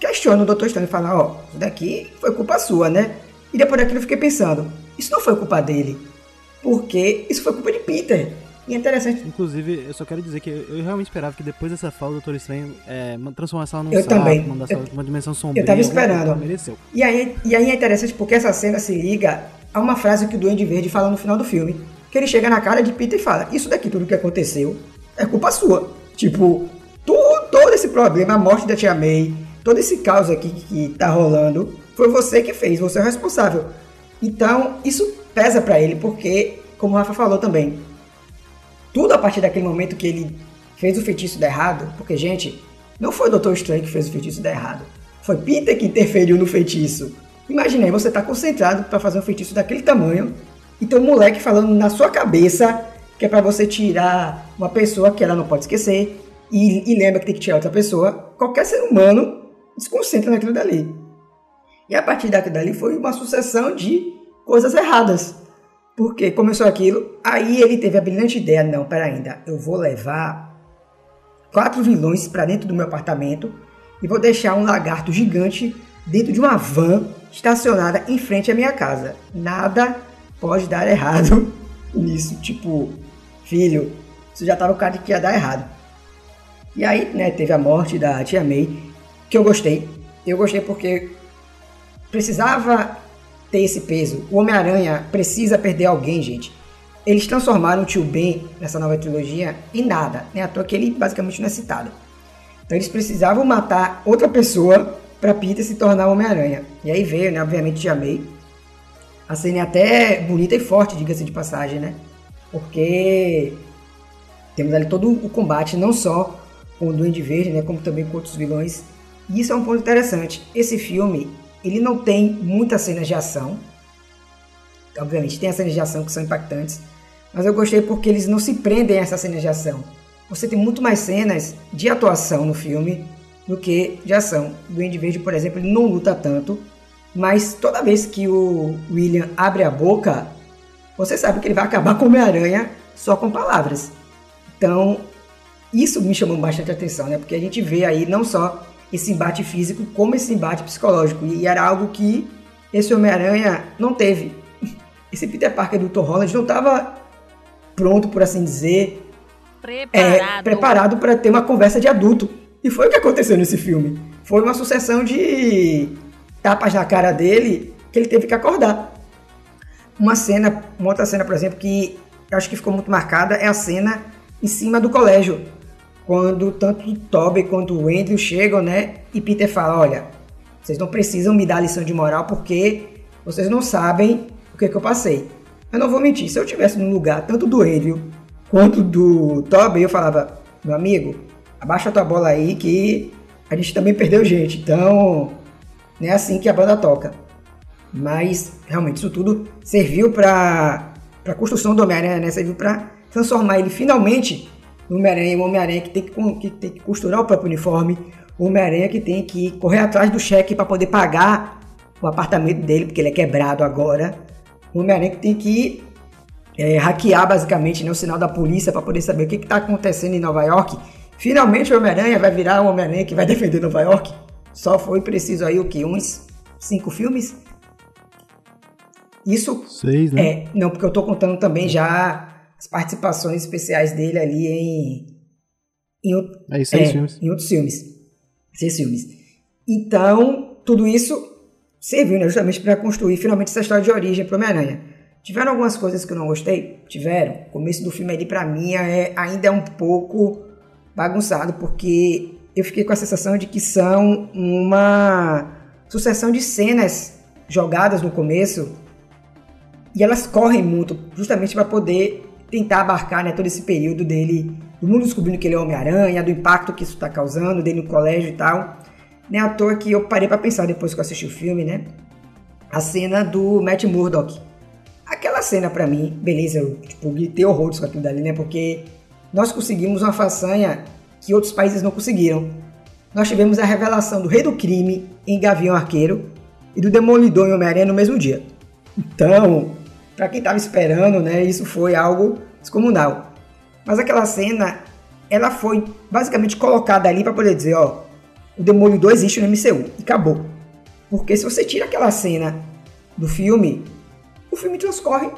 questiona o Doutor Estranho e fala, ó, oh, isso daqui foi culpa sua, né? E depois daquilo eu fiquei pensando, isso não foi culpa dele, porque isso foi culpa de Peter. E é interessante. Inclusive, eu só quero dizer que eu realmente esperava que depois dessa fala do Doutor Estranho é, transformasse ela num eu sapo, também. Eu, uma dimensão sombria. Eu tava esperando. Mereceu. E aí, e aí é interessante porque essa cena se liga a uma frase que o Duende Verde fala no final do filme. Que ele chega na cara de Peter e fala: Isso daqui, tudo que aconteceu, é culpa sua. Tipo, tu, todo esse problema, a morte da Tia May, todo esse caos aqui que tá rolando, foi você que fez, você é o responsável. Então, isso pesa para ele, porque, como o Rafa falou também, tudo a partir daquele momento que ele fez o feitiço dar errado, porque, gente, não foi o Doutor Estranho que fez o feitiço dar errado. Foi Peter que interferiu no feitiço. Imaginei, você tá concentrado para fazer um feitiço daquele tamanho e tem um moleque falando na sua cabeça que é para você tirar uma pessoa que ela não pode esquecer e, e lembra que tem que tirar outra pessoa. Qualquer ser humano se concentra naquilo dali. E a partir daquilo dali foi uma sucessão de coisas erradas. Porque começou aquilo, aí ele teve a brilhante ideia, não, pera ainda, eu vou levar quatro vilões para dentro do meu apartamento e vou deixar um lagarto gigante dentro de uma van estacionada em frente à minha casa. Nada pode dar errado nisso, tipo, filho, isso já estava o cara que ia dar errado. E aí, né, teve a morte da tia May, que eu gostei. Eu gostei porque precisava ter esse peso. O Homem-Aranha precisa perder alguém, gente. Eles transformaram o Tio Ben nessa nova trilogia em nada, né? À toa que ele basicamente não é citado. Então eles precisavam matar outra pessoa para Peter se tornar Homem-Aranha. E aí veio, né? Obviamente, Tia May. A cena é até bonita e forte, diga-se de passagem, né? Porque temos ali todo o combate, não só com o Duende Verde, né? Como também com outros vilões. E isso é um ponto interessante. Esse filme, ele não tem muitas cenas de ação. Obviamente, tem as cenas de ação que são impactantes. Mas eu gostei porque eles não se prendem a essas cenas de ação. Você tem muito mais cenas de atuação no filme do que de ação. O Duende Verde, por exemplo, ele não luta tanto. Mas toda vez que o William abre a boca, você sabe que ele vai acabar com o Homem-Aranha só com palavras. Então, isso me chamou bastante atenção, né? Porque a gente vê aí não só esse embate físico, como esse embate psicológico. E era algo que esse Homem-Aranha não teve. Esse Peter Parker do Tom Holland não estava pronto, por assim dizer, preparado, é, para ter uma conversa de adulto. E foi o que aconteceu nesse filme. Foi uma sucessão de tapas na cara dele que ele teve que acordar. Uma cena, uma outra cena, por exemplo, que eu acho que ficou muito marcada é a cena em cima do colégio quando tanto Toby quanto o Andrew chegam, né? E Peter fala: Olha, vocês não precisam me dar lição de moral porque vocês não sabem o que, que eu passei. Eu não vou mentir, se eu tivesse no lugar tanto do Andrew quanto do Toby, eu falava: Meu amigo, abaixa tua bola aí que a gente também perdeu gente. Então, não é assim que a banda toca. Mas, realmente, isso tudo serviu para a construção do Homem-Aranha, né? Serviu para transformar ele finalmente Homem-Aranha, o Homem-Aranha que tem que, que tem que costurar o próprio uniforme, o Homem-Aranha que tem que correr atrás do cheque para poder pagar o apartamento dele, porque ele é quebrado agora. O Homem-Aranha que tem que é, hackear basicamente né, o sinal da polícia para poder saber o que está acontecendo em Nova York. Finalmente o Homem-Aranha vai virar o Homem-Aranha que vai defender Nova York. Só foi preciso aí o que? Uns cinco filmes? Isso. Seis, né? É, não, porque eu tô contando também já as participações especiais dele ali em. Em, é, seis é, filmes. em outros filmes. Seis filmes. Então, tudo isso serviu né, justamente para construir finalmente essa história de origem para Homem-Aranha. Tiveram algumas coisas que eu não gostei? Tiveram. O começo do filme ali, para mim, é, ainda é um pouco bagunçado, porque eu fiquei com a sensação de que são uma sucessão de cenas jogadas no começo e elas correm muito justamente para poder tentar abarcar né, todo esse período dele, do mundo descobrindo que ele é Homem-Aranha, do impacto que isso está causando, dele no colégio e tal. Nem à toa que eu parei para pensar depois que eu assisti o filme, né? A cena do Matt Murdock. Aquela cena para mim, beleza, eu tipo, gritei horrores com aquilo dali, né? Porque nós conseguimos uma façanha que outros países não conseguiram. Nós tivemos a revelação do Rei do Crime em Gavião Arqueiro e do Demolidor em Homem-Aranha no mesmo dia. Então, para quem estava esperando, né, isso foi algo descomunal. Mas aquela cena, ela foi basicamente colocada ali para poder dizer, ó, o Demolidor existe no MCU e acabou. Porque se você tira aquela cena do filme, o filme transcorre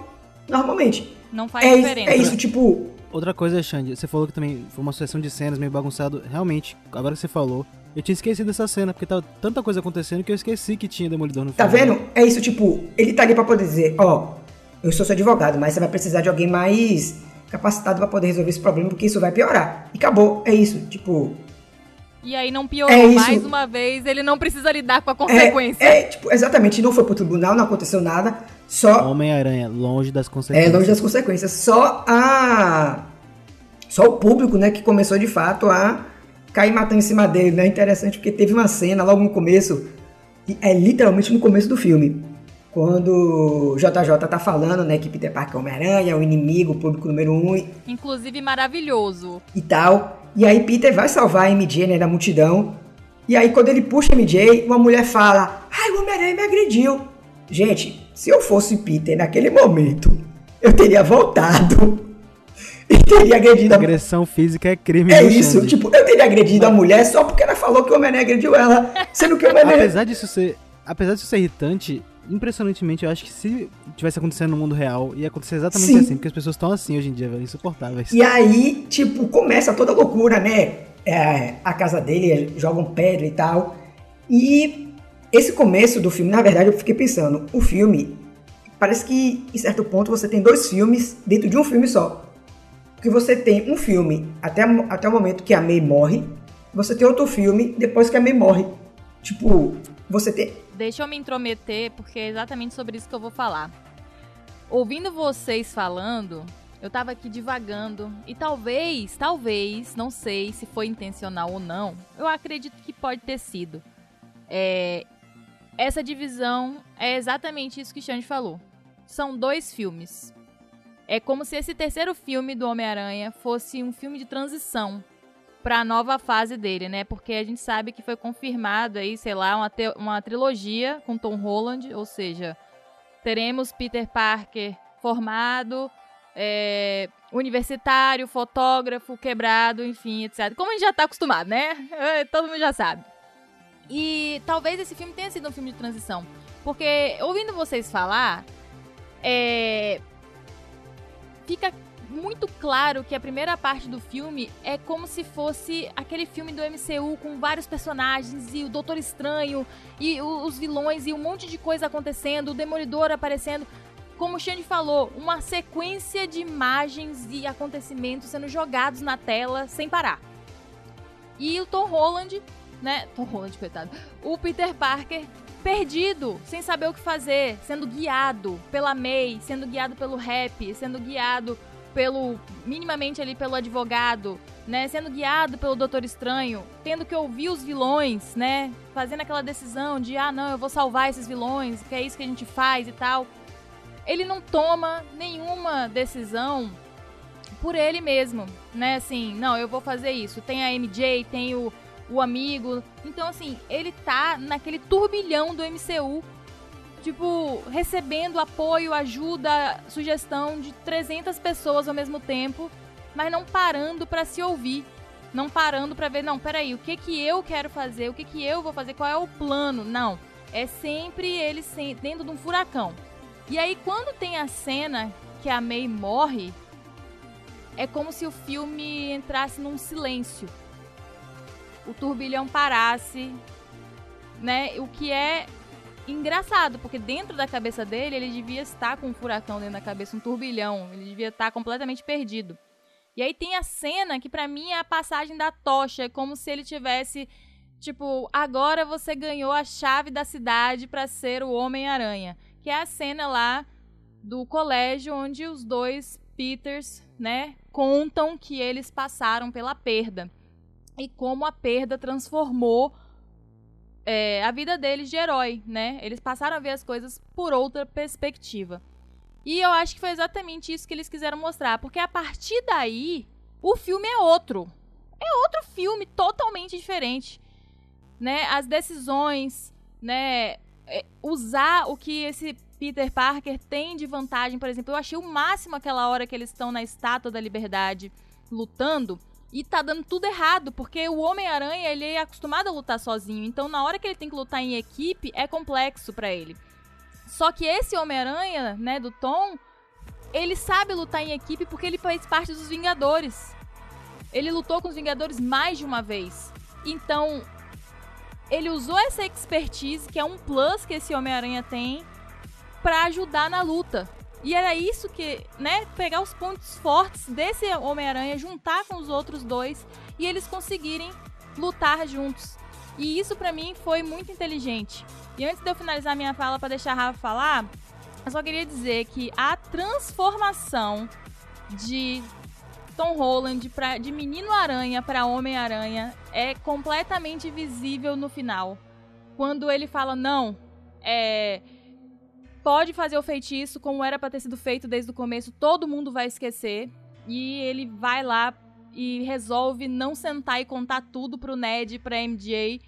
normalmente. Não faz é, diferença. É isso, tipo. Outra coisa, Xande, você falou que também foi uma sucessão de cenas meio bagunçado. Realmente, agora que você falou, eu tinha esquecido dessa cena, porque tava tanta coisa acontecendo que eu esqueci que tinha Demolidor no tá filme. Tá vendo? É isso, tipo, ele tá ali pra poder dizer, ó, eu sou seu advogado, mas você vai precisar de alguém mais capacitado para poder resolver esse problema, porque isso vai piorar. E acabou, é isso. Tipo, e aí não piorou é mais uma vez, ele não precisa lidar com a consequência. É, é tipo, exatamente, não foi pro tribunal, não aconteceu nada. Só. Homem-Aranha, longe das consequências. É, longe das consequências. Só a. Só o público, né, que começou de fato a cair matando em cima dele, né? Interessante porque teve uma cena logo no começo, é literalmente no começo do filme, quando o JJ tá falando, né, que Peter Parker é Homem-Aranha, é o inimigo, o público número um. Inclusive maravilhoso. E tal. E aí Peter vai salvar a MJ, né, da multidão. E aí quando ele puxa a MJ, uma mulher fala: "Ai, o Homem-Aranha me agrediu". Gente, se eu fosse Peter naquele momento, eu teria voltado. E teria agredido a Agressão física é crime. É isso, Xande. tipo, eu teria agredido a mulher só porque ela falou que o Homem-Aranha agrediu ela, sendo que o Homem-Aranha Apesar disso ser, apesar disso ser irritante, impressionantemente, eu acho que se tivesse acontecendo no mundo real, ia acontecer exatamente Sim. assim, porque as pessoas estão assim hoje em dia, velho, insuportáveis. E aí, tipo, começa toda a loucura, né? É, a casa dele, jogam pedra e tal. E esse começo do filme, na verdade, eu fiquei pensando, o filme, parece que em certo ponto você tem dois filmes dentro de um filme só. Porque você tem um filme até, até o momento que a May morre, você tem outro filme depois que a May morre. Tipo, você tem deixa eu me intrometer, porque é exatamente sobre isso que eu vou falar. Ouvindo vocês falando, eu tava aqui divagando e talvez, talvez, não sei se foi intencional ou não, eu acredito que pode ter sido. É, essa divisão é exatamente isso que Xande falou. São dois filmes. É como se esse terceiro filme do Homem-Aranha fosse um filme de transição para a nova fase dele, né? Porque a gente sabe que foi confirmado aí, sei lá, uma, uma trilogia com Tom Holland, ou seja, teremos Peter Parker formado, é, universitário, fotógrafo, quebrado, enfim, etc. Como a gente já tá acostumado, né? Todo mundo já sabe. E talvez esse filme tenha sido um filme de transição. Porque, ouvindo vocês falar, é, fica muito claro que a primeira parte do filme é como se fosse aquele filme do MCU com vários personagens e o Doutor Estranho e os vilões e um monte de coisa acontecendo, o Demolidor aparecendo. Como o Xande falou, uma sequência de imagens e acontecimentos sendo jogados na tela sem parar. E o Tom Holland, né? Tom Holland, coitado. O Peter Parker perdido, sem saber o que fazer, sendo guiado pela May, sendo guiado pelo rap, sendo guiado pelo minimamente ali pelo advogado, né, sendo guiado pelo Doutor Estranho, tendo que ouvir os vilões, né, fazendo aquela decisão de ah, não, eu vou salvar esses vilões, que é isso que a gente faz e tal. Ele não toma nenhuma decisão por ele mesmo, né? Assim, não, eu vou fazer isso. Tem a MJ, tem o, o amigo. Então, assim, ele tá naquele turbilhão do MCU tipo, recebendo apoio, ajuda, sugestão de 300 pessoas ao mesmo tempo, mas não parando para se ouvir. Não parando para ver, não, peraí, o que que eu quero fazer? O que que eu vou fazer? Qual é o plano? Não. É sempre ele dentro de um furacão. E aí, quando tem a cena que a May morre, é como se o filme entrasse num silêncio. O turbilhão parasse, né? O que é engraçado, porque dentro da cabeça dele, ele devia estar com um furacão dentro da cabeça, um turbilhão. Ele devia estar completamente perdido. E aí tem a cena que para mim é a passagem da tocha, é como se ele tivesse tipo, agora você ganhou a chave da cidade para ser o Homem-Aranha, que é a cena lá do colégio onde os dois Peters, né, contam que eles passaram pela perda e como a perda transformou é, a vida deles de herói, né? Eles passaram a ver as coisas por outra perspectiva. E eu acho que foi exatamente isso que eles quiseram mostrar, porque a partir daí o filme é outro. É outro filme totalmente diferente, né? As decisões, né, é, usar o que esse Peter Parker tem de vantagem, por exemplo, eu achei o máximo aquela hora que eles estão na Estátua da Liberdade lutando e tá dando tudo errado, porque o Homem-Aranha, ele é acostumado a lutar sozinho, então na hora que ele tem que lutar em equipe, é complexo para ele. Só que esse Homem-Aranha, né, do Tom, ele sabe lutar em equipe porque ele faz parte dos Vingadores. Ele lutou com os Vingadores mais de uma vez. Então, ele usou essa expertise, que é um plus que esse Homem-Aranha tem, para ajudar na luta. E era isso que, né, pegar os pontos fortes desse Homem-Aranha, juntar com os outros dois e eles conseguirem lutar juntos. E isso para mim foi muito inteligente. E antes de eu finalizar minha fala para deixar a Rafa falar, eu só queria dizer que a transformação de Tom Holland pra, de Menino Aranha para Homem Aranha é completamente visível no final. Quando ele fala não, é pode fazer o feitiço como era para ter sido feito desde o começo, todo mundo vai esquecer e ele vai lá e resolve não sentar e contar tudo pro Ned, pra MJ.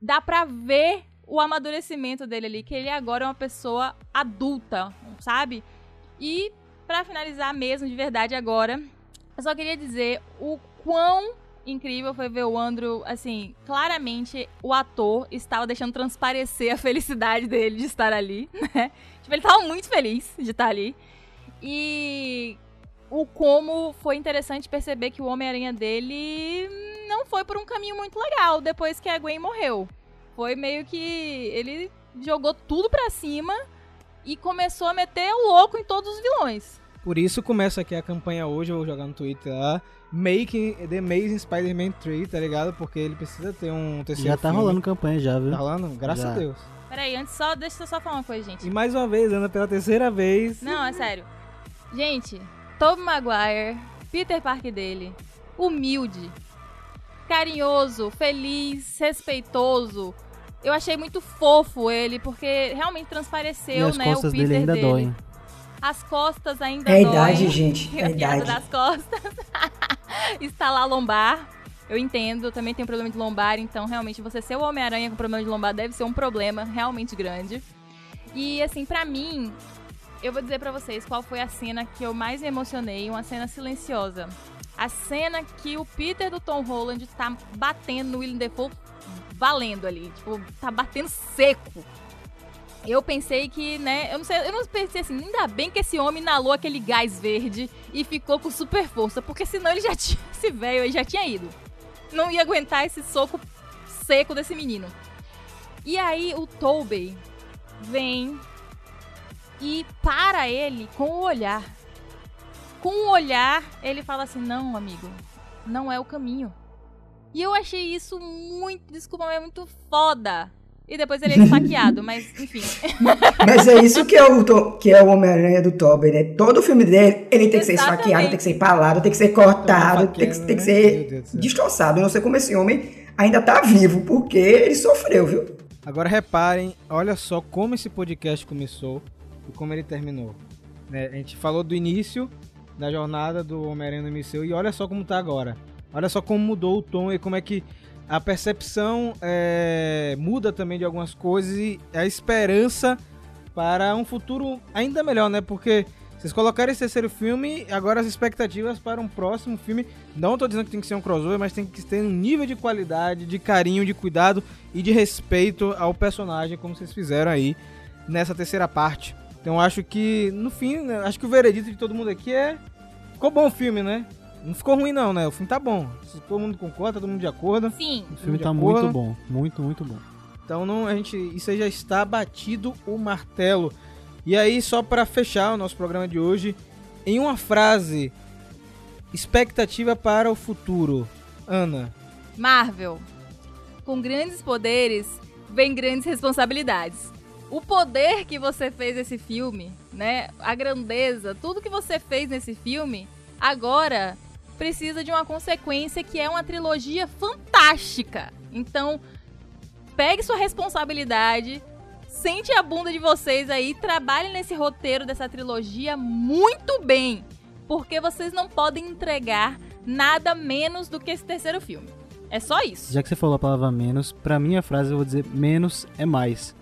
Dá pra ver o amadurecimento dele ali, que ele agora é uma pessoa adulta, sabe? E para finalizar mesmo de verdade agora, eu só queria dizer o quão incrível foi ver o Andrew, assim, claramente o ator estava deixando transparecer a felicidade dele de estar ali, né? Tipo, ele estava muito feliz de estar ali. E o como foi interessante perceber que o Homem-Aranha dele não foi por um caminho muito legal depois que a Gwen morreu. Foi meio que ele jogou tudo pra cima e começou a meter o louco em todos os vilões. Por isso começa aqui a campanha hoje, eu vou jogar no Twitter lá, Making The Amazing Spider-Man 3, tá ligado? Porque ele precisa ter um terceiro Já tá filme. rolando campanha já, viu? Tá rolando? Graças Já. a Deus. Peraí, antes só, deixa eu só falar uma coisa, gente. E mais uma vez, anda pela terceira vez. Não, é sério. Gente, Tobey Maguire, Peter Parker dele, humilde, carinhoso, feliz, respeitoso. Eu achei muito fofo ele, porque realmente E transpareceu, as né, o Peter dele ainda dele. doem. As costas ainda É a idade, gente. É a A idade. das costas. Estalar lombar. Eu entendo, eu também tenho problema de lombar, então realmente você ser o Homem-Aranha com problema de lombar deve ser um problema realmente grande. E assim, pra mim, eu vou dizer pra vocês qual foi a cena que eu mais me emocionei, uma cena silenciosa. A cena que o Peter do Tom Holland tá batendo no Willem Dafoe valendo ali, tipo, tá batendo seco. Eu pensei que, né, eu não sei, eu não pensei assim, ainda bem que esse homem inalou aquele gás verde e ficou com super força, porque senão ele já tinha, esse velho já tinha ido. Não ia aguentar esse soco seco desse menino. E aí o Tobey vem e para ele com o olhar. Com o olhar, ele fala assim: "Não, amigo, não é o caminho". E eu achei isso muito, desculpa, é muito foda. E depois ele é esfaqueado, mas enfim. Mas é isso que é o, que é o Homem-Aranha do Tobey, né? Todo filme dele, ele tem que ser Exatamente. esfaqueado, tem que ser empalado, tem que ser cortado, tem que, tem que né? Ser destroçado. Eu não sei como esse homem ainda tá vivo, porque ele sofreu, viu? Agora reparem, olha só como esse podcast começou e como ele terminou. Né, a gente falou do início da jornada do Homem-Aranha no MCU e olha só como tá agora. Olha só como mudou o tom e como é que a percepção é, muda também de algumas coisas e a esperança para um futuro ainda melhor, né? Porque vocês colocaram esse terceiro filme, agora as expectativas para um próximo filme. Não tô dizendo que tem que ser um crossover, mas tem que ter um nível de qualidade, de carinho, de cuidado e de respeito ao personagem, como vocês fizeram aí nessa terceira parte. Então acho que, no fim, né, acho que o veredito de todo mundo aqui é. Ficou bom o filme, né? Não ficou ruim, não, né? O filme tá bom. Se todo mundo concorda, todo mundo de acordo. Sim. O filme tá acordo. muito bom. Muito, muito bom. Então não, a gente, isso aí já está batido o martelo. E aí, só para fechar o nosso programa de hoje, em uma frase, expectativa para o futuro. Ana, Marvel. Com grandes poderes, vem grandes responsabilidades. O poder que você fez nesse filme, né? A grandeza, tudo que você fez nesse filme, agora precisa de uma consequência que é uma trilogia fantástica. Então, pegue sua responsabilidade, sente a bunda de vocês aí, trabalhe nesse roteiro dessa trilogia muito bem, porque vocês não podem entregar nada menos do que esse terceiro filme. É só isso. Já que você falou a palavra menos, pra minha frase eu vou dizer menos é mais.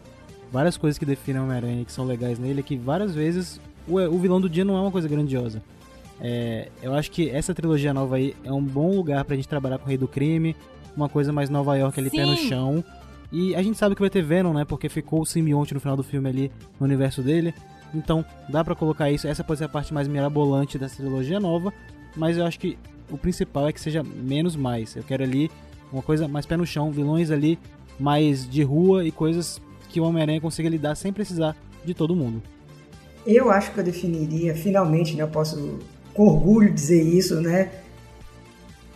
Várias coisas que definem Homem-Aranha que são legais nele é que várias vezes o, o vilão do dia não é uma coisa grandiosa. É, eu acho que essa trilogia nova aí é um bom lugar pra gente trabalhar com o Rei do Crime, uma coisa mais Nova York ali, pé no Sim. chão. E a gente sabe que vai ter Venom, né? Porque ficou o simbionte no final do filme ali no universo dele. Então dá pra colocar isso. Essa pode ser a parte mais mirabolante dessa trilogia nova. Mas eu acho que o principal é que seja menos mais. Eu quero ali uma coisa mais pé no chão, vilões ali mais de rua e coisas que o Homem-Aranha consiga lidar sem precisar de todo mundo. Eu acho que eu definiria, finalmente, né? Eu posso com orgulho dizer isso, né?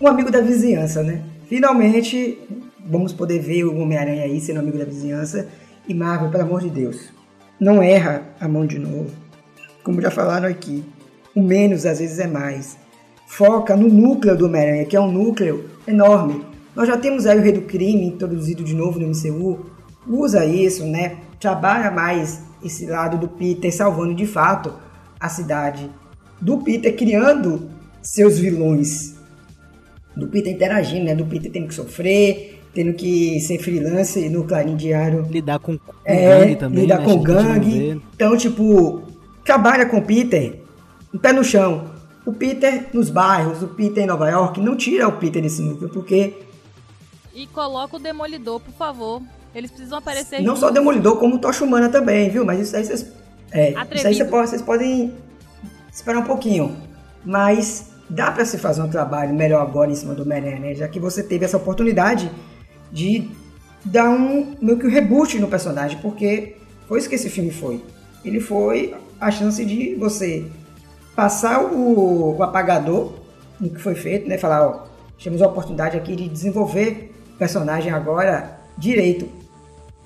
Um amigo da vizinhança, né? Finalmente vamos poder ver o Homem-Aranha aí sendo amigo da vizinhança. E Marvel, pelo amor de Deus, não erra a mão de novo. Como já falaram aqui, o menos às vezes é mais. Foca no núcleo do Homem-Aranha, que é um núcleo enorme. Nós já temos aí o Rei do Crime introduzido de novo no MCU. Usa isso, né? Trabalha mais esse lado do Peter salvando de fato a cidade. Do Peter criando seus vilões. Do Peter interagindo, né? Do Peter tendo que sofrer, tendo que ser freelance no Clarim Diário. Lidar com, com É, gangue também, lidar né? com gangue. Então, tipo, trabalha com o Peter, um pé no chão. O Peter nos bairros, o Peter em Nova York, não tira o Peter desse núcleo, porque E coloca o Demolidor, por favor. Eles precisam aparecer não só o Demolidor, como o Tocha Humana também, viu? Mas isso aí vocês. É, isso aí vocês podem esperar um pouquinho. Mas dá pra se fazer um trabalho melhor agora em cima do Homem-Aranha, né? Já que você teve essa oportunidade de dar um meio que um reboot no personagem, porque foi isso que esse filme foi. Ele foi a chance de você passar o, o apagador no que foi feito, né? Falar, ó, temos a oportunidade aqui de desenvolver o personagem agora direito.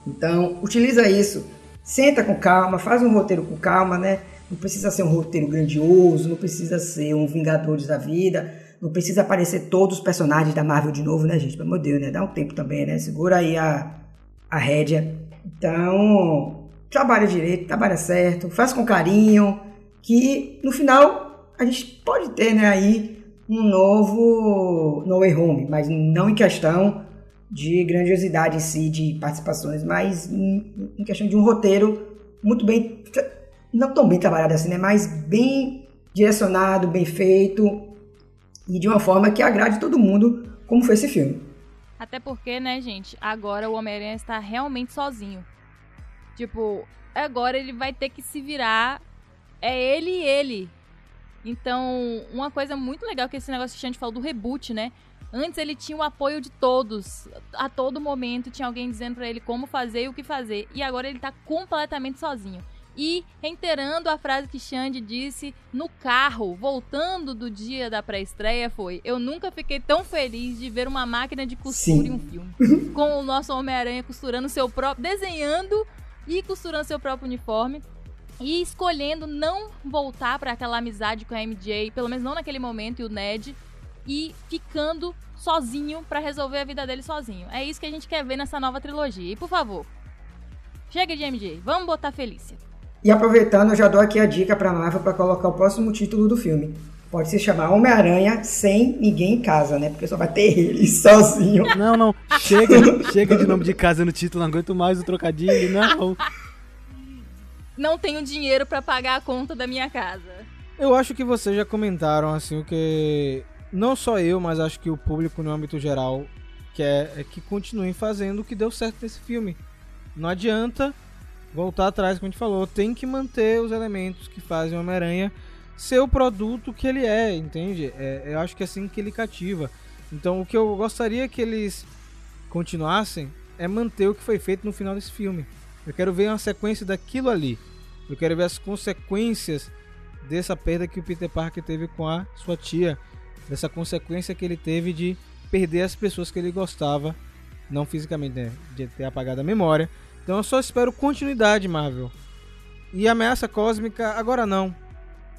Então, utiliza isso. Senta com calma, faz um roteiro com calma, né? Não precisa ser um roteiro grandioso, não precisa ser um Vingadores da vida, não precisa aparecer todos os personagens da Marvel de novo, né, gente? Pelo amor de Deus, né? Dá um tempo também, né? Segura aí a, a rédea. Então, trabalha direito, trabalha certo, faz com carinho, que no final a gente pode ter, né, aí um novo No Way Home, mas não em questão de grandiosidade em si, de participações, mas em, questão de um roteiro muito bem, não tão bem trabalhado assim, né, mas bem direcionado, bem feito e de uma forma que agrade todo mundo, como foi esse filme. Até porque, né, gente, agora o Homem-Aranha está realmente sozinho. Tipo, agora ele vai ter que se virar. É ele e ele. Então, uma coisa muito legal que esse negócio que a gente falou do reboot, né? Antes ele tinha o apoio de todos. A todo momento tinha alguém dizendo pra ele como fazer e o que fazer. E agora ele tá completamente sozinho. E reiterando a frase que Xande disse no carro, voltando do dia da pré-estreia, foi: Eu nunca fiquei tão feliz de ver uma máquina de costura Sim. em um filme. Com o nosso Homem-Aranha costurando seu próprio. desenhando e costurando seu próprio uniforme. E escolhendo não voltar pra aquela amizade com a MJ, pelo menos não naquele momento, e o Ned, e ficando sozinho pra resolver a vida dele sozinho. É isso que a gente quer ver nessa nova trilogia. E por favor, chega de MJ, vamos botar Felícia. E aproveitando, eu já dou aqui a dica pra Marvel para colocar o próximo título do filme. Pode se chamar Homem-Aranha sem ninguém em casa, né? Porque só vai ter ele sozinho. Não, não. Chega, chega de nome de casa no título, não aguento mais o trocadilho, não. não tenho dinheiro para pagar a conta da minha casa. Eu acho que vocês já comentaram assim o que não só eu, mas acho que o público no âmbito geral quer é que continuem fazendo o que deu certo nesse filme. Não adianta voltar atrás, como a gente falou, tem que manter os elementos que fazem o Homem-Aranha ser o produto que ele é, entende? É, eu acho que é assim que ele cativa. Então o que eu gostaria que eles continuassem é manter o que foi feito no final desse filme. Eu quero ver uma sequência daquilo ali. Eu quero ver as consequências dessa perda que o Peter Parker teve com a sua tia, dessa consequência que ele teve de perder as pessoas que ele gostava, não fisicamente, né, de ter apagado a memória. Então eu só espero continuidade, Marvel. E ameaça cósmica agora não.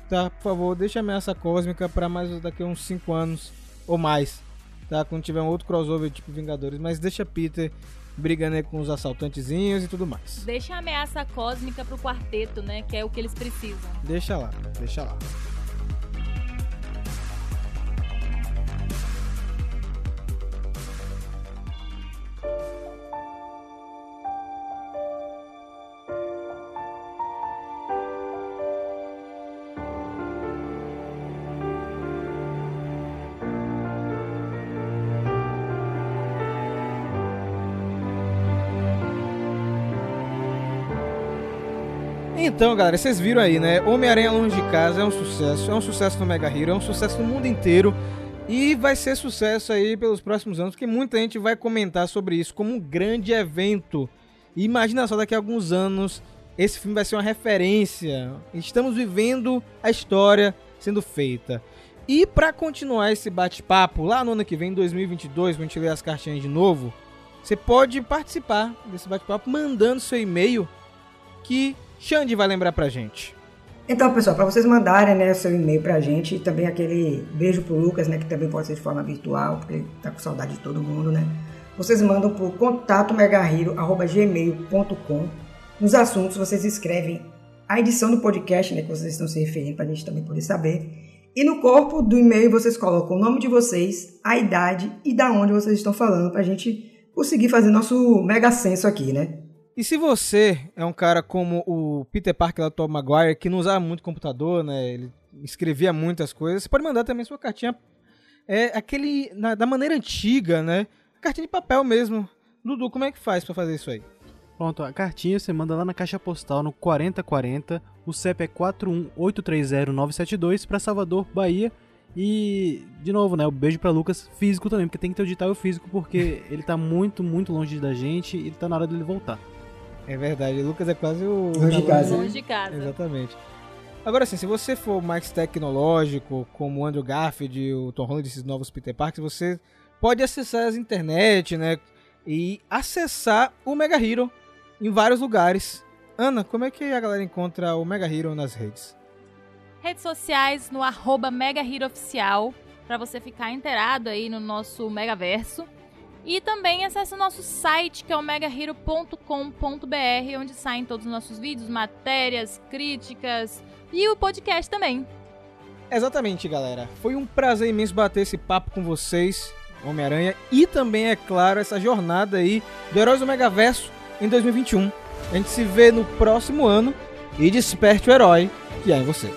Tá, por favor, deixa a ameaça cósmica para mais daqui a uns 5 anos ou mais. Tá, quando tiver um outro crossover tipo Vingadores, mas deixa Peter brigando aí com os assaltantezinhos e tudo mais. Deixa a ameaça cósmica pro quarteto, né? Que é o que eles precisam. Deixa lá, deixa lá. Então, galera, vocês viram aí, né? Homem-Aranha Longe de Casa é um sucesso, é um sucesso no Mega Hero, é um sucesso no mundo inteiro. E vai ser sucesso aí pelos próximos anos, porque muita gente vai comentar sobre isso como um grande evento. E imagina só, daqui a alguns anos, esse filme vai ser uma referência. Estamos vivendo a história sendo feita. E para continuar esse bate-papo, lá no ano que vem, 2022, quando a gente ler as cartinhas de novo, você pode participar desse bate-papo mandando seu e-mail que Xande vai lembrar pra gente. Então, pessoal, para vocês mandarem né, seu e-mail pra gente e também aquele beijo pro Lucas, né, que também pode ser de forma virtual, porque ele tá com saudade de todo mundo, né? Vocês mandam pro contato megahero@gmail.com. Nos assuntos vocês escrevem a edição do podcast, né, que vocês estão se referindo pra gente também poder saber. E no corpo do e-mail vocês colocam o nome de vocês, a idade e da onde vocês estão falando pra gente conseguir fazer nosso mega censo aqui, né? E se você é um cara como o Peter Parker lá do Tom Maguire, que não usava muito computador, né? Ele escrevia muitas coisas, você pode mandar também sua cartinha. É aquele. Na, da maneira antiga, né? Cartinha de papel mesmo. Dudu, como é que faz para fazer isso aí? Pronto, a cartinha você manda lá na caixa postal no 4040, o CEP é 41830-972 para Salvador, Bahia. E, de novo, né, o um beijo para Lucas físico também, porque tem que ter o digital e o físico, porque ele tá muito, muito longe da gente e tá na hora dele voltar. É verdade, o Lucas é quase o. Longe de casa. Longe de casa. Exatamente. Agora sim, se você for mais tecnológico, como o Andrew Garfield e o Tom Holland, esses novos Peter Parks, você pode acessar as internet, né? E acessar o Mega Hero em vários lugares. Ana, como é que a galera encontra o Mega Hero nas redes? Redes sociais no arroba Mega Hero Oficial, pra você ficar inteirado aí no nosso Megaverso. E também acesse o nosso site, que é o megahero.com.br, onde saem todos os nossos vídeos, matérias, críticas e o podcast também. Exatamente, galera. Foi um prazer imenso bater esse papo com vocês, Homem-Aranha, e também, é claro, essa jornada aí do Heróis do Megaverso em 2021. A gente se vê no próximo ano e desperte o herói que é em você.